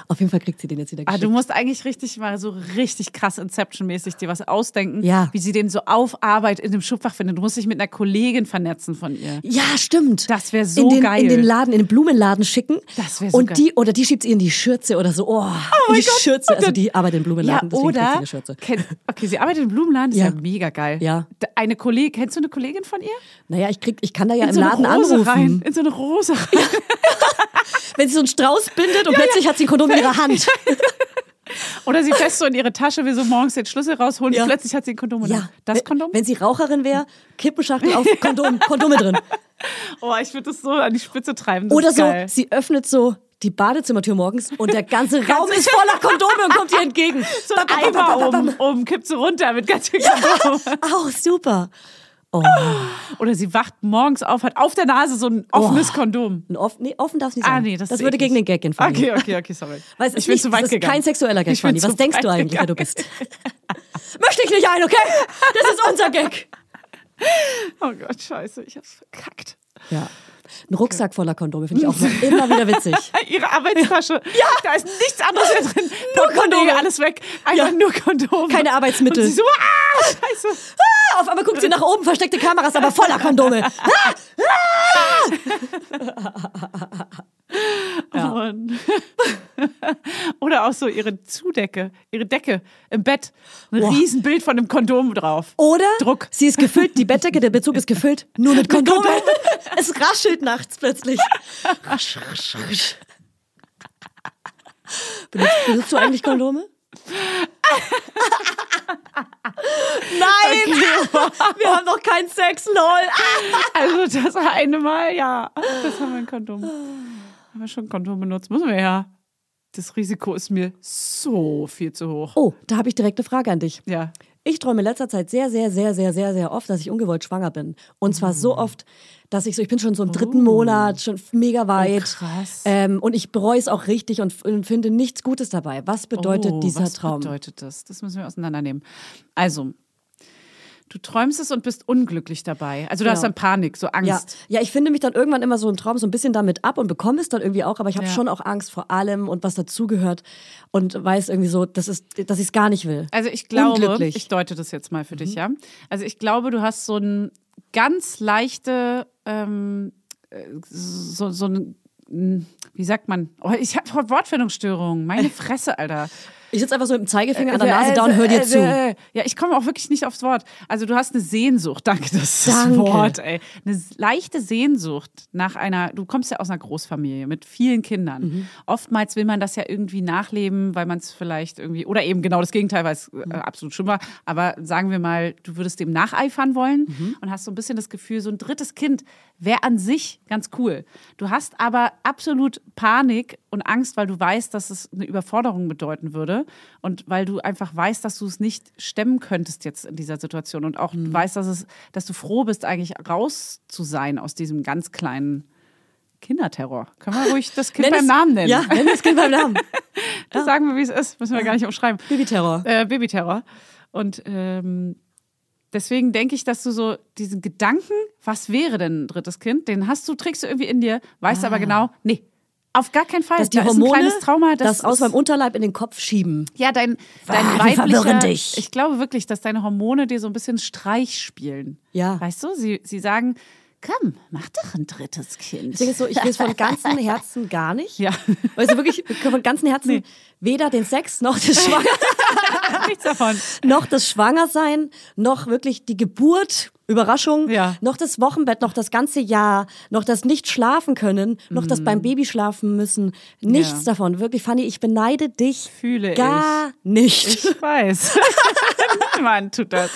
A: Auf jeden Fall kriegt sie den jetzt wieder
B: Ah,
A: geschickt.
B: du musst eigentlich richtig mal so richtig krass Inception-mäßig dir was ausdenken,
A: Ja.
B: wie sie den so auf Arbeit in dem Schubfach findet. Du musst dich mit einer Kollegin vernetzen von ihr.
A: ja, stimmt.
B: Das wär so
A: in den,
B: geil.
A: In den Laden, in den Blumenladen schicken.
B: Das wär so
A: Und
B: geil.
A: die, oder die schiebt ihr in die Schürze oder so. Oh, in die Schürze. Also die arbeitet im Blumenladen, sie
B: oder
A: eine Schürze.
B: kenn, okay, sie arbeitet im Blumenladen, das ist
A: Ja.
B: ja mega geil.
A: Ja.
B: Eine Kollegin, kennst du eine Kollegin von ihr?
A: Naja, ich, krieg, ich kann da ja
B: in
A: im
B: so
A: Laden
B: Rose
A: anrufen.
B: rein, in so eine Rose rein.
A: Wenn sie so einen Strauß bindet und plötzlich hat sie ein Kondom in ihrer Hand.
B: Oder sie fest so in ihre Tasche, will so morgens den Schlüssel rausholen
A: Ja.
B: und plötzlich hat sie ein Kondom in der
A: Ja.
B: Das Kondom?
A: Wenn sie Raucherin wäre, Kippenschachtel auf Kondom, Kondome drin.
B: oh, ich würde das so an die Spitze treiben. Das
A: Oder so,
B: geil.
A: sie öffnet so die Badezimmertür morgens und der ganze Raum ist voller Kondome und kommt ihr entgegen.
B: So ein Eimer oben, oben kippt sie runter mit ganz viel Kondom.
A: Auch super. Oh,
B: Oder sie wacht morgens auf, hat auf der Nase so ein offenes Kondom.
A: ein offen, nee, offen darf es nicht sein.
B: Ah, nee, das,
A: das würde gegen den Gag gehen, Fanny.
B: Okay, okay, okay, sorry.
A: Weil es ist
B: ich bin
A: nicht,
B: zu weit
A: das ist
B: gegangen.
A: kein sexueller Gag, Fanny. Was denkst du eigentlich, wer du bist? Möchte ich nicht ein, okay? Das ist unser Gag.
B: Oh Gott, scheiße, ich hab's verkackt.
A: Ja. Ein Rucksack voller Kondome finde ich auch immer wieder witzig.
B: Ihre Arbeitstasche. Ja. Da ist nichts anderes mehr drin.
A: Nur Kondome.
B: alles weg. Einfach
A: Ja.
B: nur Kondome.
A: Keine Arbeitsmittel.
B: Und sie so, ah, scheiße.
A: Ah, auf einmal guckt sie nach oben, versteckte Kameras, aber voller Kondome.
B: Oh Mann. Oder auch so ihre Zudecke, ihre Decke im Bett. Ein
A: Boah.
B: Riesenbild von einem Kondom drauf.
A: Oder
B: Druck.
A: sie ist gefüllt, die Bettdecke, der Bezug ist gefüllt, nur mit Kondomen. es raschelt nachts plötzlich. Rasch, rasch, rasch. Benutzt, benutzt du eigentlich Kondome? Nein! Wir haben doch keinen Sex, lol.
B: Also das eine Mal, ja. Das haben wir ein Kondom. Haben wir schon ein Kondom benutzt. Müssen wir ja. Das Risiko ist mir so viel zu hoch.
A: Oh, da habe ich direkt eine Frage an dich.
B: Ja.
A: Ich träume in letzter Zeit sehr, sehr, sehr, sehr, sehr, sehr oft, dass ich ungewollt schwanger bin. Und zwar so
B: Oh.
A: oft, dass ich so, ich bin schon so im dritten Monat, schon mega weit.
B: Oh, krass.
A: Ähm, und ich bereue es auch richtig und, und finde nichts Gutes dabei. Was bedeutet
B: oh,
A: dieser
B: was
A: Traum?
B: bedeutet das? Das müssen wir auseinandernehmen. Also, du träumst es und bist unglücklich dabei. Also du
A: Genau.
B: hast dann Panik, so Angst.
A: Ja, ja, ich finde mich dann irgendwann immer so im Traum so ein bisschen damit ab und bekomme es dann irgendwie auch, aber ich habe
B: Ja.
A: schon auch Angst vor allem und was dazugehört und weiß irgendwie so, dass, es, dass ich es gar nicht will.
B: Also ich glaube, ich deute das jetzt mal für dich, ja. Also ich glaube, du hast so ein ganz leichte, ähm, äh, so, so ein, mm, wie sagt man? Oh, ich habe Wortfindungsstörungen. Meine Fresse, Alter.
A: Ich sitze einfach so mit dem Zeigefinger an der
B: Äh,
A: Nase
B: äh,
A: da und hör dir
B: äh,
A: zu.
B: äh, Ja, ich komme auch wirklich nicht aufs Wort. Also du hast eine Sehnsucht, danke, das ist das
A: Danke.
B: Wort, ey. Eine leichte Sehnsucht nach einer, du kommst ja aus einer Großfamilie mit vielen Kindern.
A: Mhm.
B: Oftmals will man das ja irgendwie nachleben, weil man es vielleicht irgendwie, oder eben genau das Gegenteil, weil es
A: Mhm.
B: äh, absolut schlimm war. Aber sagen wir mal, du würdest dem nacheifern wollen
A: Mhm.
B: und hast so ein bisschen das Gefühl, so ein drittes Kind wäre an sich ganz cool. Du hast aber absolut Panik und Angst, weil du weißt, dass es eine Überforderung bedeuten würde und weil du einfach weißt, dass du es nicht stemmen könntest jetzt in dieser Situation und auch
A: Mhm.
B: weißt, dass es, dass du froh bist, eigentlich raus zu sein aus diesem ganz kleinen Kinderterror. Können wir ruhig das Kind
A: Nenn
B: beim
A: es-
B: Namen nennen?
A: Ja, nenn das Kind beim Namen.
B: Das sagen wir, wie es ist. Müssen wir gar nicht umschreiben.
A: Babyterror.
B: Äh, Babyterror. Und ähm, deswegen denke ich, dass du so diesen Gedanken, was wäre denn ein drittes Kind, den hast du, trägst du irgendwie in dir, weißt aber genau, nee, auf gar keinen Fall.
A: Dass die
B: da ist ein
A: Hormone
B: kleines Trauma.
A: das, aus
B: ist-
A: meinem Unterleib in den Kopf schieben.
B: ja, dein, dein
A: Ah,
B: weiblicher,
A: dich.
B: ich glaube wirklich, dass deine Hormone dir so ein bisschen Streich spielen.
A: Ja.
B: Weißt du, sie, sie sagen, komm, mach doch ein drittes Kind.
A: Deswegen ist so, ich will es von ganzem Herzen gar nicht.
B: Ja.
A: Du, wirklich von ganzem Herzen weder den Sex noch das Schwanger,
B: Nichts davon.
A: noch das Schwangersein, noch wirklich die Geburt, Überraschung,
B: Ja.
A: noch das Wochenbett, noch das ganze Jahr, noch das nicht schlafen können, noch das beim Baby schlafen müssen. Nichts
B: Mhm. Ja.
A: davon. Wirklich, Fanny, ich beneide dich
B: Fühle
A: gar nicht.
B: Ich weiß. Niemand tut das.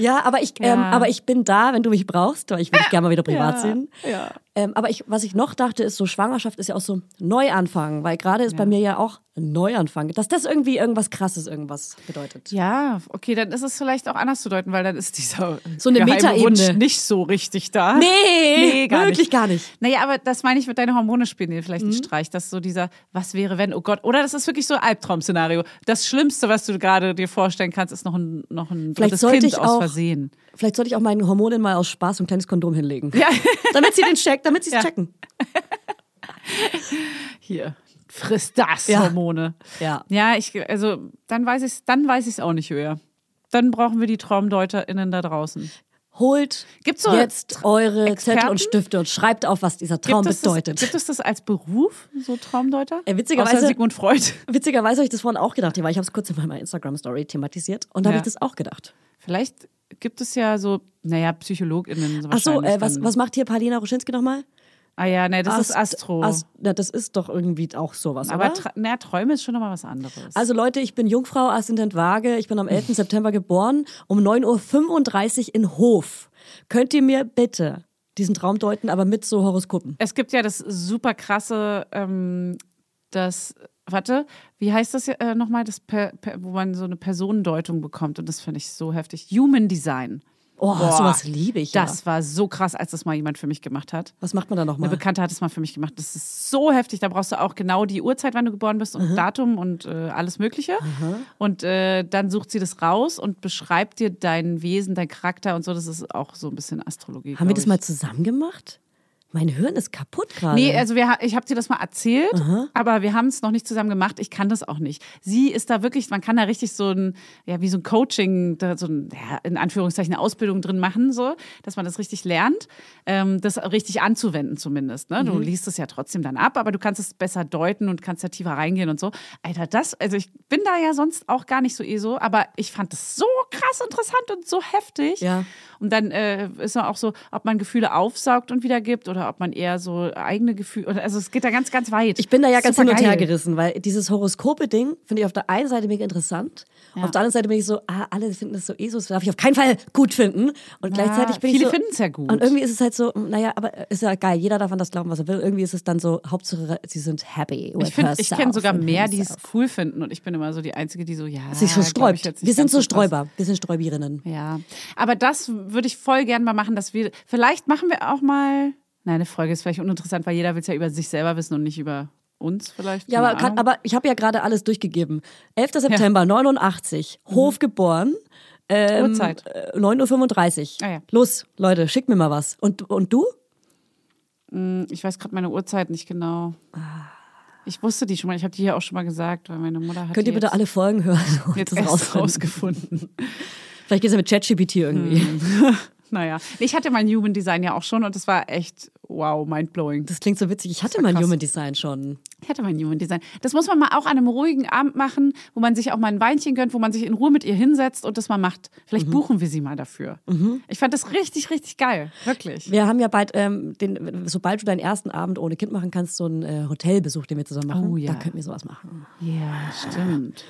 A: Ja, aber ich, Ähm,
B: Ja.
A: aber ich bin da, wenn du mich brauchst, weil ich will dich gerne mal wieder privat
B: Ja,
A: sehen.
B: ja.
A: Ähm, aber ich, was ich noch dachte, ist so, Schwangerschaft ist ja auch so Neuanfang, weil gerade ist bei mir ja auch ein Neuanfang, dass das irgendwie irgendwas krasses irgendwas bedeutet.
B: Ja, okay, dann ist es vielleicht auch anders zu deuten, weil dann ist dieser
A: So eine Metaebene.
B: Wunsch nicht so richtig da.
A: Nee,
B: gar
A: wirklich
B: nicht.
A: gar nicht.
B: Naja, aber das meine ich, mit deine Hormone spielen dir
A: Mhm.
B: vielleicht einen Streich. Das so dieser, was wäre, wenn, oh Gott. Oder das ist wirklich so ein Albtraum-Szenario. Das Schlimmste, was du gerade dir vorstellen kannst, ist noch ein, noch ein
A: Vielleicht
B: drittes
A: sollte
B: Kind
A: ich
B: aus
A: auch-
B: Versehen.
A: Vielleicht sollte ich auch meinen Hormonen mal aus Spaß so ein kleines Kondom hinlegen.
B: Ja.
A: Damit sie den check, damit sie es
B: Ja.
A: checken.
B: Hier, frisst das
A: Ja.
B: Hormone.
A: Ja.
B: Ja, ich, also, dann weiß ich dann weiß ich es auch nicht höher. Dann brauchen wir die TraumdeuterInnen da draußen.
A: Holt
B: Gibt's so
A: jetzt eure
B: Experten?
A: Zettel und Stifte und schreibt auf, was dieser Traum
B: Gibt
A: bedeutet.
B: Das, gibt es das als Beruf, so Traumdeuter?
A: Äh, witzigerweise-
B: Außer Sigmund Freud.
A: Witzigerweise habe ich das vorhin auch gedacht, weil ich habe es kurz in meiner Instagram-Story thematisiert und da
B: Ja.
A: habe ich das auch gedacht.
B: Vielleicht gibt es ja so, naja, PsychologInnen. So
A: Ach so, äh, was, was macht hier Paulina Ruschinski nochmal?
B: Ah ja, nee, das ist
A: Ast-
B: Astro.
A: Ast- na, das ist doch irgendwie auch sowas,
B: Aber na, Träume ist schon nochmal was anderes.
A: Also Leute, ich bin Jungfrau, Aszendent Waage. Ich bin am 11. September geboren, um 9.35 Uhr in Hof. Könnt ihr mir bitte diesen Traum deuten, aber mit so Horoskopen?
B: es gibt ja das super krasse, ähm, das, warte, wie heißt das äh, nochmal, das per, per, wo man so eine Personendeutung bekommt und das finde ich so heftig. Human Design.
A: Oh,
B: Boah,
A: sowas liebe ich ja.
B: Das war so krass, als das mal jemand für mich gemacht hat.
A: Was macht man da
B: Eine
A: nochmal?
B: Bekannte hat es mal für mich gemacht. Das ist so heftig. Da brauchst du auch genau die Uhrzeit, wann du geboren bist und Datum und äh, alles Mögliche. Und äh, dann sucht sie das raus und beschreibt dir dein Wesen, dein Charakter und so. Das ist auch so ein bisschen Astrologie.
A: Haben wir das
B: ich.
A: mal zusammen gemacht? Mein Hirn ist kaputt gerade.
B: Nee, also wir, ich habe dir das mal erzählt, aber wir haben es noch nicht zusammen gemacht. Ich kann das auch nicht. Sie ist da wirklich, man kann da richtig so ein, ja, wie so ein Coaching, so ein, ja, in Anführungszeichen eine Ausbildung drin machen, so, dass man das richtig lernt, ähm, das richtig anzuwenden zumindest. Ne? Du liest es ja trotzdem dann ab, aber du kannst es besser deuten und kannst da tiefer reingehen und so. Alter, das, also ich bin da ja sonst auch gar nicht so eh so, aber ich fand das so krass interessant und so heftig.
A: Ja.
B: Und dann äh, ist auch so, ob man Gefühle aufsaugt und wiedergibt oder ob man eher so eigene Gefühle. oder- Also es geht da ganz, ganz weit.
A: Ich bin da ja ganz hin und her gerissen, weil dieses Horoskope-Ding finde ich auf der einen Seite mega interessant. Auf der anderen Seite bin ich so, ah, alle finden das so eh so, das darf ich auf keinen Fall gut finden. Und gleichzeitig bin
B: viele
A: ich so.
B: finden's ja gut.
A: Und irgendwie ist es halt so, naja, aber ist ja geil, jeder darf an das glauben, was er will. Irgendwie ist es dann so, Hauptsache, sie sind happy. With
B: Ich, find, ich kenne sogar mehr, die es cool finden. Und ich bin immer so die Einzige, die so, ja.
A: sich so sträubt. Wir sind so. Sträuber. Wir sind Sträuberinnen.
B: Ja. Aber das würde ich voll gern mal machen, dass wir. Vielleicht machen wir auch mal. Nein, eine Folge ist vielleicht uninteressant, weil jeder will es ja über sich selber wissen und nicht über uns vielleicht.
A: Ja, aber, kann, aber ich habe ja gerade alles durchgegeben. 11. September 89, Hof geboren. Ähm,
B: Uhrzeit.
A: äh, 9.35 Uhr.
B: Ah ja.
A: Los, Leute, schickt mir mal was. Und, und du?
B: Ich weiß gerade meine Uhrzeit nicht genau.
A: Ah.
B: Ich wusste die schon mal. Ich habe die hier auch schon mal gesagt, weil meine Mutter hat
A: Könnt ihr bitte alle Folgen hören
B: jetzt
A: das
B: erst rausgefunden.
A: Vielleicht geht es ja mit ChatGPT irgendwie.
B: Naja, ich hatte mein Human Design ja auch schon und das war echt, wow, mindblowing.
A: Das klingt so witzig. Ich hatte mein
B: krass.
A: Human Design schon.
B: Ich hatte mein Human Design. Das muss man mal auch an einem ruhigen Abend machen, wo man sich auch mal ein Weinchen gönnt, wo man sich in Ruhe mit ihr hinsetzt und das mal macht. Vielleicht
A: Mhm.
B: buchen wir sie mal dafür. Ich fand das richtig, richtig geil. Wirklich.
A: Wir haben ja bald, ähm, den, sobald du deinen ersten Abend ohne Kind machen kannst, so einen äh, Hotelbesuch, den wir zusammen machen.
B: Oh, ja.
A: Da könnten wir sowas machen.
B: Ja, stimmt.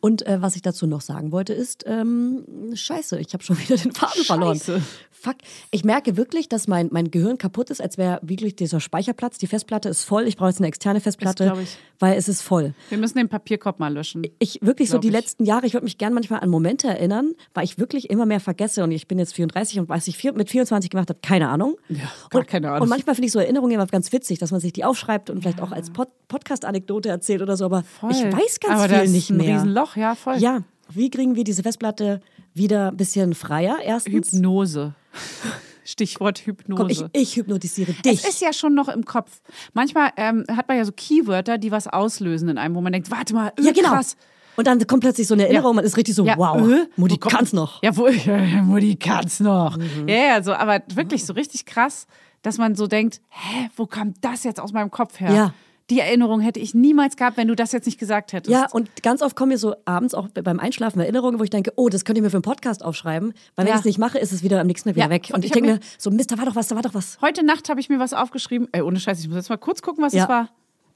A: Und äh, was ich dazu noch sagen wollte, ist, ähm, scheiße, ich habe schon wieder den Faden verloren.
B: Scheiße.
A: Fuck. Ich merke wirklich, dass mein, mein Gehirn kaputt ist, als wäre wirklich dieser Speicherplatz, die Festplatte ist voll. Ich brauche jetzt eine externe Festplatte,
B: ich.
A: weil es ist voll.
B: Wir müssen den Papierkorb mal löschen.
A: Ich wirklich so die
B: ich.
A: letzten Jahre, ich würde mich gerne manchmal an Momente erinnern, weil ich wirklich immer mehr vergesse und ich bin jetzt 34 und was ich vier, mit 24 gemacht habe, keine Ahnung.
B: Ja, gar
A: und,
B: keine Ahnung.
A: Und manchmal finde ich so Erinnerungen immer ganz witzig, dass man sich die aufschreibt und vielleicht auch als Pod Podcast-Anekdote erzählt oder so, aber ich weiß ganz
B: Aber
A: viel
B: ist
A: nicht
B: ein Riesenloch, ja, voll.
A: Ja, wie kriegen wir diese Festplatte wieder ein bisschen freier? Erstens.
B: Hypnose. Stichwort Hypnose.
A: Komm, ich, ich hypnotisiere dich.
B: Es ist ja schon noch im Kopf. Manchmal ähm, hat man ja so Keywörter, die was auslösen in einem, wo man denkt, warte mal, äh,
A: ja, genau.
B: krass.
A: Und dann kommt plötzlich so eine Erinnerung,
B: Ja.
A: man ist richtig so,
B: Ja,
A: wow,
B: äh,
A: Mutti kann's noch.
B: Ja, wo, ja, Mutti kann's noch.
A: Mhm.
B: Ja, ja, so, aber wirklich so richtig krass, dass man so denkt, hä, wo kommt das jetzt aus meinem Kopf her?
A: Ja.
B: Die Erinnerung hätte ich niemals gehabt, wenn du das jetzt nicht gesagt hättest.
A: Ja, und ganz oft kommen mir so abends auch beim Einschlafen Erinnerungen, wo ich denke, oh, das könnte ich mir für einen Podcast aufschreiben. Weil wenn
B: Ja.
A: ich es nicht mache, ist es wieder am nächsten Tag wieder
B: Ja,
A: weg. Und
B: ich
A: ich, denke
B: mir-
A: mir, so, Mist, da war doch was, da war doch was.
B: Heute Nacht habe ich mir was aufgeschrieben. Ey, ohne Scheiß, ich muss jetzt mal kurz gucken, was
A: Ja.
B: es war.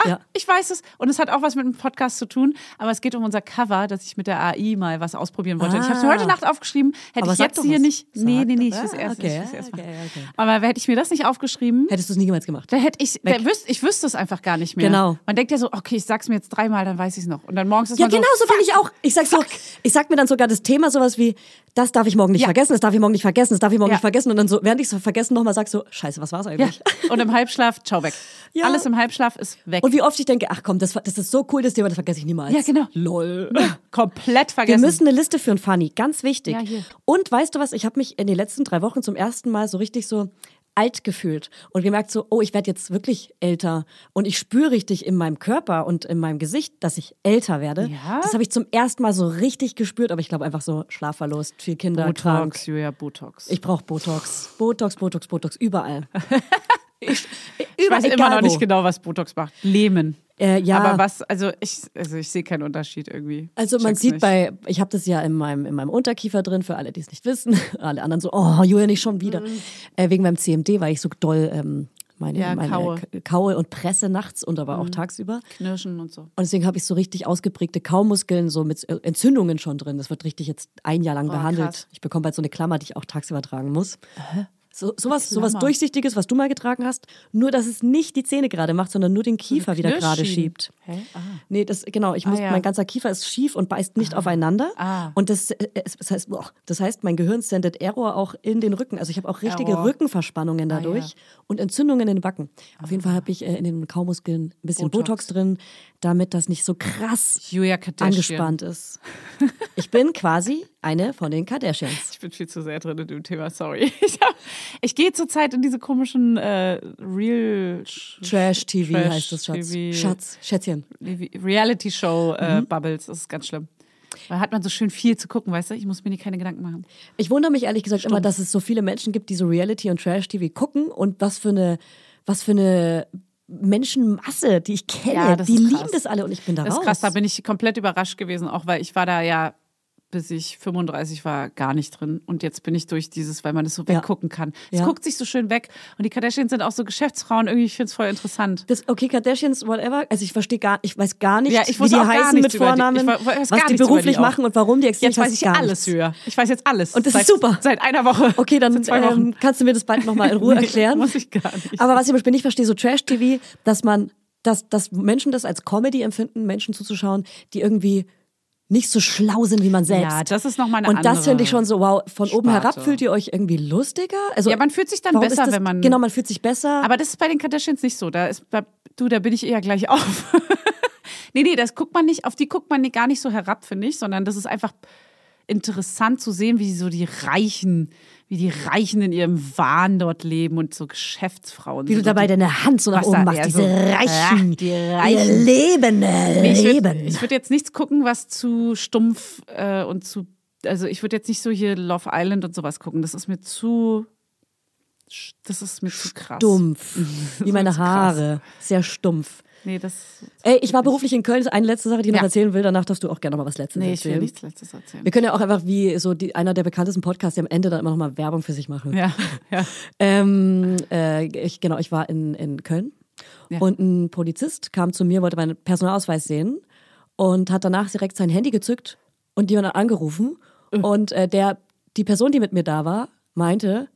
B: Ah,
A: Ja.
B: ich weiß es. Und es hat auch was mit dem Podcast zu tun. Aber es geht um unser Cover, dass ich mit der AI mal was ausprobieren wollte. Ich habe es
A: Ah.
B: heute Nacht aufgeschrieben. Hätte
A: Aber
B: ich jetzt hier
A: was.
B: nicht. Nee,
A: Sag
B: nee, nee, ich
A: doch.
B: will es
A: Ah,
B: erst,
A: okay,
B: ich
A: ja,
B: erst
A: okay, okay.
B: Aber hätte ich mir das nicht aufgeschrieben,
A: Hättest du es nie niemals gemacht.
B: da hätte ich, da wüs, ich wüsste es einfach gar nicht mehr.
A: Genau.
B: Man denkt ja so, okay, ich sag's mir jetzt dreimal, dann weiß ich es noch. Und dann morgens ist
A: Ja,
B: man
A: genau
B: so,
A: so bin ich auch. Ich sag so, ich sag mir dann sogar das Thema sowas wie, das darf ich morgen nicht
B: Ja.
A: vergessen, das darf ich morgen nicht vergessen, das darf ich morgen
B: Ja.
A: nicht vergessen. Und dann so, während ich es vergessen nochmal sag so, scheiße, was war's
B: Ja.
A: eigentlich?
B: Und im Halbschlaf, ciao, weg.
A: Ja.
B: Alles im Halbschlaf ist weg.
A: Und wie oft ich denke, ach komm, das, das ist so cool, das Thema, das vergesse ich niemals.
B: Ja, genau.
A: Lol.
B: Komplett
A: Wir
B: vergessen.
A: müssen eine Liste führen, Fanny, ganz wichtig.
B: Ja, hier.
A: Und weißt du was, ich habe mich in den letzten drei Wochen zum ersten Mal so richtig so alt gefühlt und gemerkt so, oh, ich werde jetzt wirklich älter und ich spüre richtig in meinem Körper und in meinem Gesicht, dass ich älter werde.
B: Ja?
A: Das habe ich zum ersten Mal so richtig gespürt, aber ich glaube einfach so schlafverlust, vier Kinder, krank.
B: Botox, Julia, Botox.
A: Ich brauche Botox. Botox, Botox, Botox, überall. ich,
B: Ich weiß immer noch
A: wo.
B: nicht genau, was Botox macht. Lähmen.
A: Äh, ja.
B: Aber was, also ich, also ich sehe keinen Unterschied irgendwie.
A: Also man
B: Check's
A: sieht
B: nicht.
A: bei, ich habe das ja in meinem, in meinem Unterkiefer drin, für alle, die es nicht wissen. Alle anderen so, oh, Julia, nicht schon wieder. Äh, wegen meinem CMD, weil ich so doll ähm, meine,
B: Mhm. Ja,
A: meine
B: kaue.
A: Kaue und presse nachts und aber auch
B: Mhm.
A: tagsüber.
B: Knirschen und so.
A: Und deswegen habe ich so richtig ausgeprägte Kaumuskeln, so mit äh, Entzündungen schon drin. Das wird richtig jetzt ein Jahr lang behandelt.
B: Oh, krass.
A: Ich bekomme bald so eine Klammer, die ich auch tagsüber tragen muss. So, sowas, sowas. Durchsichtiges, was du mal getragen hast, nur dass es nicht die Zähne gerade macht, sondern nur den Kiefer wieder gerade schiebt.
B: Hä? Ah.
A: Nee, das genau. Ich muss,
B: ja.
A: mein ganzer Kiefer ist schief und beißt nicht aufeinander.
B: Ah.
A: Und das, äh, es- das heißt, das heißt, mein Gehirn sendet Error auch in den Rücken. Also ich habe auch richtige
B: Error.
A: Rückenverspannungen dadurch
B: Ah, ja.
A: und Entzündungen in den Backen. Auf jeden Fall habe ich äh, in den Kaumuskeln ein bisschen
B: Botox.
A: Botox. drin, damit das nicht so krass angespannt ist. Ich bin quasi eine von den Kardashians.
B: Ich bin viel zu sehr drin in dem Thema, sorry. Ich, hab- ich gehe zurzeit in diese komischen äh, Real
A: Trash TV
B: Trash
A: heißt das, Schatz.
B: TV.
A: Schatz, Schätzchen.
B: Reality Show äh,
A: Mhm.
B: Bubbles. Das ist ganz schlimm. Da hat man so schön viel zu gucken, weißt du? Ich muss mir nie keine Gedanken machen.
A: Ich wundere mich ehrlich gesagt immer, dass es so viele Menschen gibt, die so Reality und Trash-TV gucken und was für eine, was für eine Menschenmasse, die ich kenne,
B: Ja, das
A: die
B: ist
A: lieben das alle und ich bin da
B: Das ist
A: raus.
B: krass, da bin ich komplett überrascht gewesen, auch weil ich war da ja, bis ich 35 war, gar nicht drin. Und jetzt bin ich durch dieses, weil man das so
A: Ja.
B: weggucken kann. Es
A: Ja.
B: guckt sich so schön weg. Und die Kardashians sind auch so Geschäftsfrauen. Irgendwie, ich finde es voll interessant.
A: das, okay, Kardashians, whatever. Also ich verstehe gar, ich weiß gar nicht,
B: Ja, ich
A: wie die heißen mit
B: über die.
A: Vornamen,
B: Ich gar
A: was die beruflich
B: die
A: machen und warum die existieren.
B: Jetzt weiß ich
A: gar
B: alles. Julia. Ich weiß jetzt alles.
A: Und das
B: seit,
A: ist super.
B: Seit einer Woche.
A: Okay, dann ähm, kannst du mir das bald nochmal in Ruhe
B: Nee,
A: erklären.
B: muss ich gar nicht.
A: Aber was ich zum Beispiel nicht verstehe, so Trash-TV, dass man, dass, dass Menschen das als Comedy empfinden, Menschen zuzuschauen, die irgendwie nicht so schlau sind wie man selbst.
B: Ja, das ist noch mal eine
A: Und das finde ich schon so, wow, von oben
B: Sparte.
A: herab fühlt ihr euch irgendwie lustiger? Also,
B: Ja, man fühlt sich dann besser,
A: das,
B: wenn man-
A: Genau, man fühlt sich besser.
B: Aber das ist bei den Kardashians nicht so. Da ist, da, du, da bin ich eher gleich auf. nee, nee, das guckt man nicht, auf die guckt man gar nicht so herab, finde ich, sondern das ist einfach interessant zu sehen, wie so die Reichen, wie die Reichen in ihrem Wahn dort leben und so Geschäftsfrauen.
A: wie du dabei deine Hand so nach oben machst, diese
B: so,
A: Reichen,
B: die Reichen.
A: Leben, äh,
B: ich
A: Leben.
B: würde ich würd jetzt nichts gucken, was zu stumpf äh, und zu. Also ich würde jetzt nicht so hier Love Island und sowas gucken. Das ist mir zu. Das ist mir zu krass.
A: Dumpf, wie meine. Haare, sehr stumpf.
B: Nee, das.
A: Ey, ich war beruflich in Köln, das ist eine letzte Sache, die ich noch
B: Ja.
A: erzählen will, danach darfst du auch gerne noch mal was Letztes
B: Nee, ich will
A: erzählen.
B: nichts Letztes erzählen.
A: Wir können ja auch einfach wie so die, einer der bekanntesten Podcasts, die am Ende dann immer noch mal Werbung für sich machen.
B: Ja, ja.
A: Ähm, äh, ich, genau, ich war in, in Köln
B: Ja.
A: und ein Polizist kam zu mir, wollte meinen Personalausweis sehen und hat danach direkt sein Handy gezückt und jemanden angerufen.
B: Äh.
A: Und äh, der, die Person, die mit mir da war, meinte,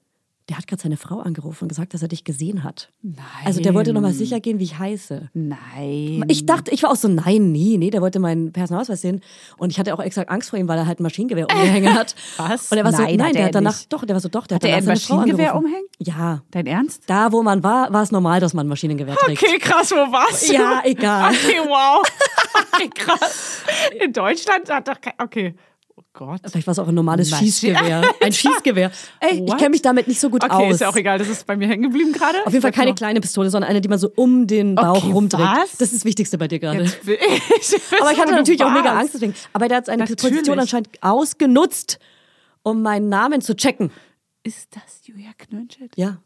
A: der hat gerade seine Frau angerufen und gesagt, dass er dich gesehen hat.
B: Nein.
A: Also der wollte nochmal sicher gehen, wie ich heiße.
B: Nein.
A: Ich dachte, ich war auch so, nein, nee, nee, der wollte meinen Personalausweis sehen. Und ich hatte auch extra Angst vor ihm, weil er halt ein Maschinengewehr umgehängt hat.
B: Was?
A: Und er war so,
B: Nein,
A: nein,
B: hat
A: der
B: er
A: hat danach,
B: nicht.
A: doch, der war so, doch, der hat
B: er
A: danach
B: ein
A: seine Frau
B: Maschinengewehr umhängen?
A: Ja.
B: Dein Ernst?
A: Da, wo man war, war es normal, dass man ein Maschinengewehr trägt.
B: Okay, krass, wo warst du?
A: Ja, egal.
B: Okay, wow. Okay, krass. In Deutschland hat doch kein. Okay. Gott.
A: Vielleicht war es auch ein normales
B: Maschine-
A: Schießgewehr. Ein Schießgewehr. Ey, ich
B: What?
A: kenne mich damit nicht so gut
B: Okay,
A: aus.
B: ist ja auch egal, das ist bei mir hängen geblieben gerade.
A: Auf jeden Fall keine kleine Pistole, sondern eine, die man so um den Bauch
B: Okay,
A: rumdreht.
B: was?
A: Das ist das Wichtigste bei dir gerade.
B: Ich
A: Aber ich hatte natürlich
B: wo
A: auch mega. Angst deswegen. Aber der hat seine
B: Natürlich.
A: Position anscheinend ausgenutzt, um meinen Namen zu checken.
B: Ist das Julia Knönschild?
A: Ja.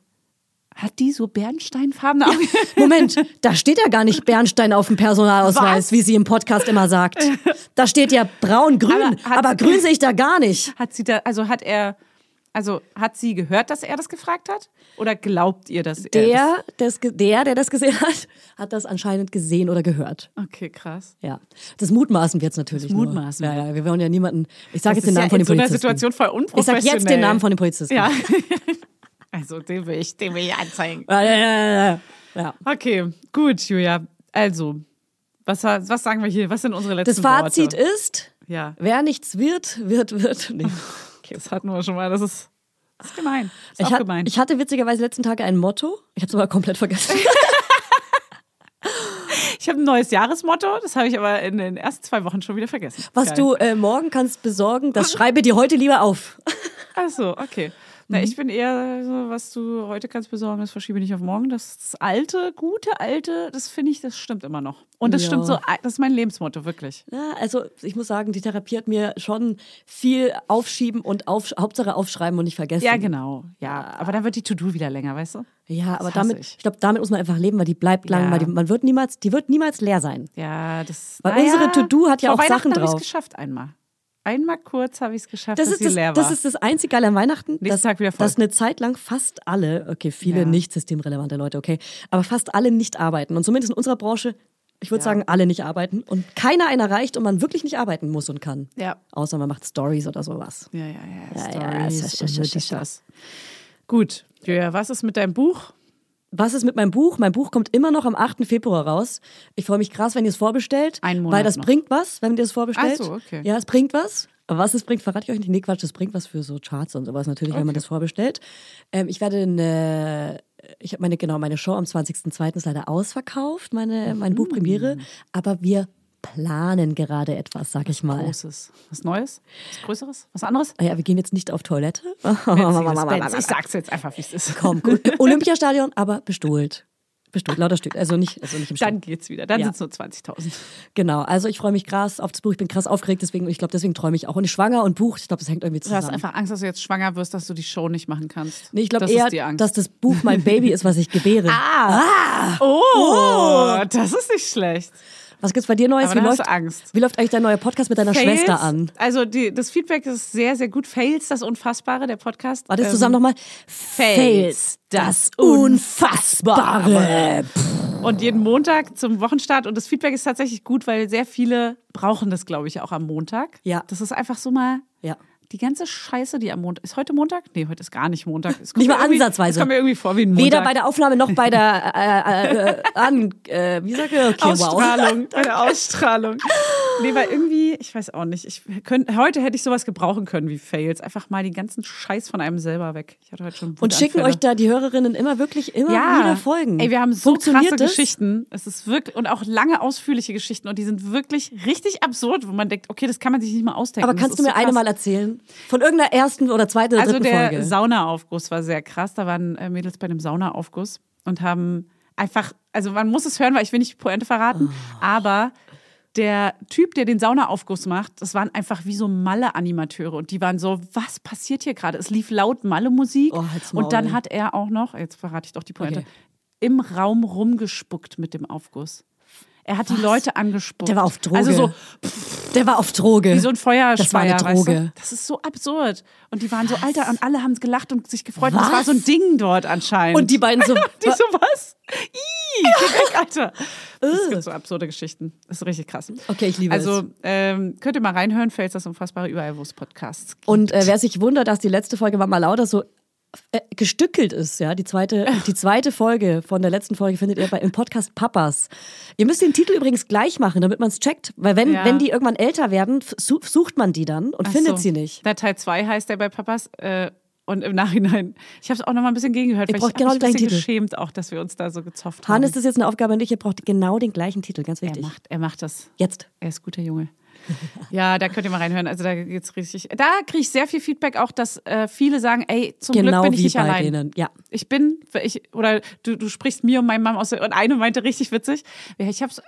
B: Hat die so bernsteinfarbene Augen?
A: Moment, da steht ja gar nicht Bernstein auf dem Personalausweis,
B: Was?
A: wie sie im Podcast immer sagt. Da steht ja braun-grün,
B: Aber
A: aber, grün sehe ich da gar nicht.
B: Hat sie da, also hat er, Also hat sie gehört, dass er das gefragt hat? Oder glaubt ihr, dass er
A: Der, das, ge- der, der das gesehen hat, hat das anscheinend gesehen oder gehört.
B: das... Okay, krass.
A: Ja. Das mutmaßen wir jetzt natürlich. nur.
B: mutmaßen
A: Ja, ja, wir wollen ja niemanden. Ich sage
B: Das
A: jetzt den Namen
B: ja
A: von
B: in
A: dem
B: so einer
A: Polizisten.
B: Situation voll
A: ich
B: unprofessionell.
A: sage jetzt den Namen von dem Polizisten.
B: Ja. also den will ich, den will ich anzeigen.
A: Ja, ja, ja, ja. ja.
B: Okay, gut, Julia. Also, was, was sagen wir hier? Was sind unsere letzten
A: Das Fazit
B: Worte?
A: ist,
B: Ja,
A: wer nichts wird, wird, wird. Nee.
B: das hatten wir schon mal. Das ist, das ist gemein. Das ist
A: Ich, hat,
B: gemein.
A: ich hatte witzigerweise letzten Tage ein Motto. Ich habe es aber komplett vergessen.
B: Ich habe ein neues Jahresmotto, das habe ich aber in den ersten zwei Wochen schon wieder vergessen.
A: Was
B: Geil.
A: du äh, morgen kannst besorgen, das schreibe dir heute lieber auf.
B: Ach so, okay.
A: Mhm.
B: Na, ich bin eher so, was du heute kannst besorgen, das verschiebe nicht auf morgen. Das, alte, gute alte, das finde ich, das stimmt immer noch. Und das
A: Ja.
B: stimmt so, das ist mein Lebensmotto, wirklich.
A: Ja, also ich muss sagen, die Therapie hat mir schon viel aufschieben und auf, Hauptsache aufschreiben und nicht vergessen.
B: Ja, genau. Ja, aber dann wird die To-Do wieder länger, weißt du?
A: Ja, aber damit,
B: ich.
A: ich glaube, damit muss man einfach leben, weil die bleibt lang,
B: Ja.
A: weil die, man wird niemals, die wird niemals leer sein.
B: Ja, das.
A: Weil unsere To-Do hat ja auch Sachen
B: habe ich
A: drauf.
B: es geschafft einmal. Einmal kurz habe ich es geschafft,
A: Das
B: dass
A: ist
B: sie
A: das,
B: leer war.
A: das ist das einzige Geile an Weihnachten,
B: Nächsten
A: dass,
B: Tag wieder voll.
A: dass eine Zeit lang fast alle, okay, viele
B: Ja.
A: nicht systemrelevante Leute, okay, aber fast alle nicht arbeiten. Und zumindest in unserer Branche, ich würde
B: Ja.
A: sagen, alle nicht arbeiten und keiner einen erreicht und man wirklich nicht arbeiten muss und kann.
B: ja.
A: Außer man macht Stories oder sowas.
B: Ja, ja, ja.
A: Ja, ja,
B: Stories
A: das ist-
B: und
A: das ist-
B: das. Gut, Julia, was ist mit deinem Buch?
A: Was ist mit meinem Buch? Mein Buch kommt immer noch am 8. Februar raus. Ich freue mich krass, wenn ihr es vorbestellt.
B: Einen Monat
A: Weil das
B: noch.
A: bringt was, wenn ihr es vorbestellt.
B: Ach so, okay.
A: Ja, es bringt was. Aber was es bringt, verrate ich euch nicht. Nee, Quatsch, es bringt was für so Charts und sowas natürlich, wenn man das vorbestellt. Ähm, ich werde eine, ich habe meine, genau, meine Show am 20.02. ist leider ausverkauft, meine, meine Buchpremiere.
B: Mhm.
A: Aber wir planen gerade etwas, sag ich mal.
B: Großes. Was Neues? Was Größeres? Was anderes?
A: Ah Ja, wir gehen jetzt nicht auf Toilette.
B: Ich sag's jetzt einfach, wie es ist.
A: Komm, gut. Olympiastadion, aber bestuhlt. Bestuhlt, lauter Stück. Also nicht, also nicht im Stadion.
B: Dann geht's wieder. Dann
A: Ja.
B: sind es nur 20.000.
A: Genau, also ich freue mich krass auf das Buch. Ich bin krass aufgeregt, deswegen, ich glaube, deswegen träume ich auch. Und ich schwanger und Buch, ich glaube, das hängt irgendwie
B: Du hast
A: zusammen.
B: einfach Angst, dass du jetzt schwanger wirst, dass du die Show nicht machen kannst.
A: Nee, ich glaube eher,
B: ist die Angst.
A: dass das Buch mein Baby ist, was ich gebäre.
B: oh, das ist nicht schlecht.
A: Was gibt's bei dir Neues?
B: Aber
A: Wie läuft,
B: Angst.
A: wie läuft eigentlich dein neuer Podcast mit deiner
B: Fails,
A: Schwester an?
B: Also die, das Feedback ist sehr, sehr gut. Fails, das Unfassbare, der Podcast.
A: Warte,
B: Ähm,
A: zusammen nochmal.
B: Fails, das
A: Unfassbare.
B: Und jeden Montag zum Wochenstart. Und das Feedback ist tatsächlich gut, weil sehr viele brauchen das, glaube ich, auch am Montag.
A: Ja.
B: Das ist einfach so mal
A: Ja.
B: Die ganze Scheiße, die am Montag. Ist heute Montag? Nee, heute ist gar nicht Montag.
A: Nicht mal ansatzweise.
B: Es kommt mir irgendwie vor wie ein Montag.
A: Weder bei der Aufnahme noch bei der äh, äh, äh, an, äh, wie sag ich? Okay, wow.
B: Ausstrahlung, bei der Ausstrahlung. Nee, weil irgendwie, ich weiß auch nicht, ich könnt, heute hätte ich sowas gebrauchen können wie Fails. Einfach mal den ganzen Scheiß von einem selber weg. Ich hatte heute schon
A: Und schicken euch da die Hörerinnen immer wirklich immer
B: ja.
A: wieder Folgen.
B: Ey, wir haben so krasse
A: das?
B: Geschichten. Es ist wirklich und auch lange ausführliche Geschichten und die sind wirklich richtig absurd, wo man denkt, okay, das kann man sich nicht mal ausdenken.
A: Aber
B: Das
A: kannst du mir
B: so
A: eine mal erzählen? Von irgendeiner ersten oder zweiten oder
B: Also der
A: Folge?
B: Saunaaufguss war sehr krass. Da waren äh, Mädels bei einem Saunaaufguss und haben einfach, also man muss es hören, weil ich will nicht die Pointe verraten,
A: Oh.
B: aber der Typ, der den Saunaaufguss macht, das waren einfach wie so Malle-Animateure und die waren so, was passiert hier gerade? Es lief laut Malle-Musik
A: Oh,
B: und dann hat er auch noch, jetzt verrate ich doch die Pointe,
A: Okay.
B: im Raum rumgespuckt mit dem Aufguss. Er hat die Leute angespuckt.
A: Der war auf Droge.
B: Also so,
A: Der war auf Droge.
B: wie so ein Feuerspeier.
A: Das war eine
B: Weißt
A: Droge.
B: du? Das ist so absurd. Und die waren so, Alter, und alle haben gelacht und sich gefreut.
A: Was?
B: Das war so ein Ding dort anscheinend.
A: Und die beiden so.
B: die so, was? Ih, geh weg, Alter. Es gibt so absurde Geschichten. Das ist richtig krass.
A: Okay, ich liebe
B: also,
A: es.
B: ähm, könnt ihr mal reinhören, Fels das Unfassbare, überall, wo es Podcasts gibt.
A: Und äh, wer sich wundert, dass die letzte Folge Mama Lauda so äh, gestückelt ist, ja, die zweite, die zweite Folge von der letzten Folge findet ihr bei im Podcast Papas. Ihr müsst den Titel übrigens gleich machen, damit man es checkt, weil wenn,
B: Ja.
A: wenn die irgendwann älter werden, sucht man die dann und
B: Ach
A: findet
B: so.
A: sie nicht.
B: Der Teil 2 heißt der bei Papas. Äh, und im Nachhinein, ich habe es auch noch mal ein bisschen gegengehört,
A: Ihr
B: weil
A: braucht
B: ich
A: genau
B: mich ein bisschen
A: Titel.
B: geschämt auch, dass wir uns da so gezofft haben.
A: Hannes, das ist jetzt eine Aufgabe an dich, ihr braucht genau den gleichen Titel, ganz
B: er
A: wichtig.
B: macht, er macht das.
A: Jetzt.
B: Er ist guter Junge. Ja, da könnt ihr mal reinhören. Also da geht's richtig. Da kriege ich sehr viel Feedback auch, dass äh, viele sagen, ey, zum
A: Genau
B: Glück bin ich
A: wie
B: nicht
A: bei
B: allein.
A: denen. Ja.
B: Ich bin, ich, oder du, du sprichst mir und meinem Mann aus. Und eine meinte richtig witzig, ja, ich habe es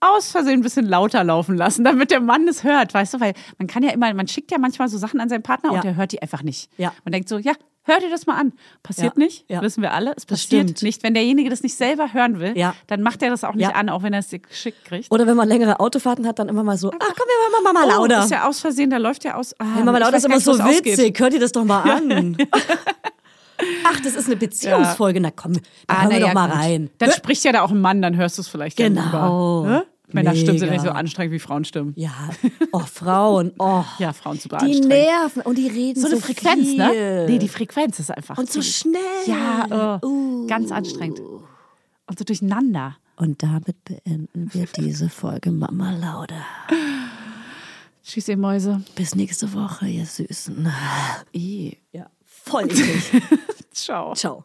B: aus Versehen ein bisschen lauter laufen lassen, damit der Mann es hört, weißt du? Weil man kann ja immer, man schickt ja manchmal so Sachen an seinen Partner
A: Ja.
B: und der hört die einfach nicht.
A: Ja.
B: Man denkt so, ja, Hör dir das mal an. Passiert
A: Ja,
B: nicht,
A: ja.
B: wissen wir alle. Es
A: Das
B: passiert nicht. Wenn derjenige das nicht selber hören will,
A: Ja.
B: dann macht er das auch nicht an, auch wenn er es dir geschickt kriegt.
A: Oder wenn man längere Autofahrten hat, dann immer mal so, ach komm, wir machen mal
B: oh,
A: lauter.
B: ist ja aus Versehen, da läuft ja aus. Ah,
A: Hey, Mama
B: weiß
A: ist immer so
B: es ausgeht.
A: witzig. Hört ihr das doch mal an. Ach, das ist eine Beziehungsfolge. Na komm, da
B: Ah,
A: hören wir doch mal
B: gut.
A: rein.
B: Dann spricht ja da auch ein Mann, dann hörst du es vielleicht
A: Genau.
B: Ne? Männerstimmen sind nicht so anstrengend wie Frauenstimmen.
A: Ja, oh, Frauen, oh.
B: Ja, Frauen super
A: Die nerven und die reden
B: so
A: so,
B: eine Frequenz,
A: viel.
B: ne? Nee, die Frequenz ist einfach.
A: Und so
B: die-
A: schnell.
B: Ja, oh,
A: Uh.
B: ganz anstrengend. Und so durcheinander.
A: Und damit beenden wir diese Folge Mama Lauda.
B: Tschüss, ihr Mäuse.
A: Bis nächste Woche, ihr Süßen.
B: I.
A: Ja, voll eklig.
B: Ciao.
A: Ciao.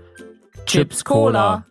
D: Chips Cola.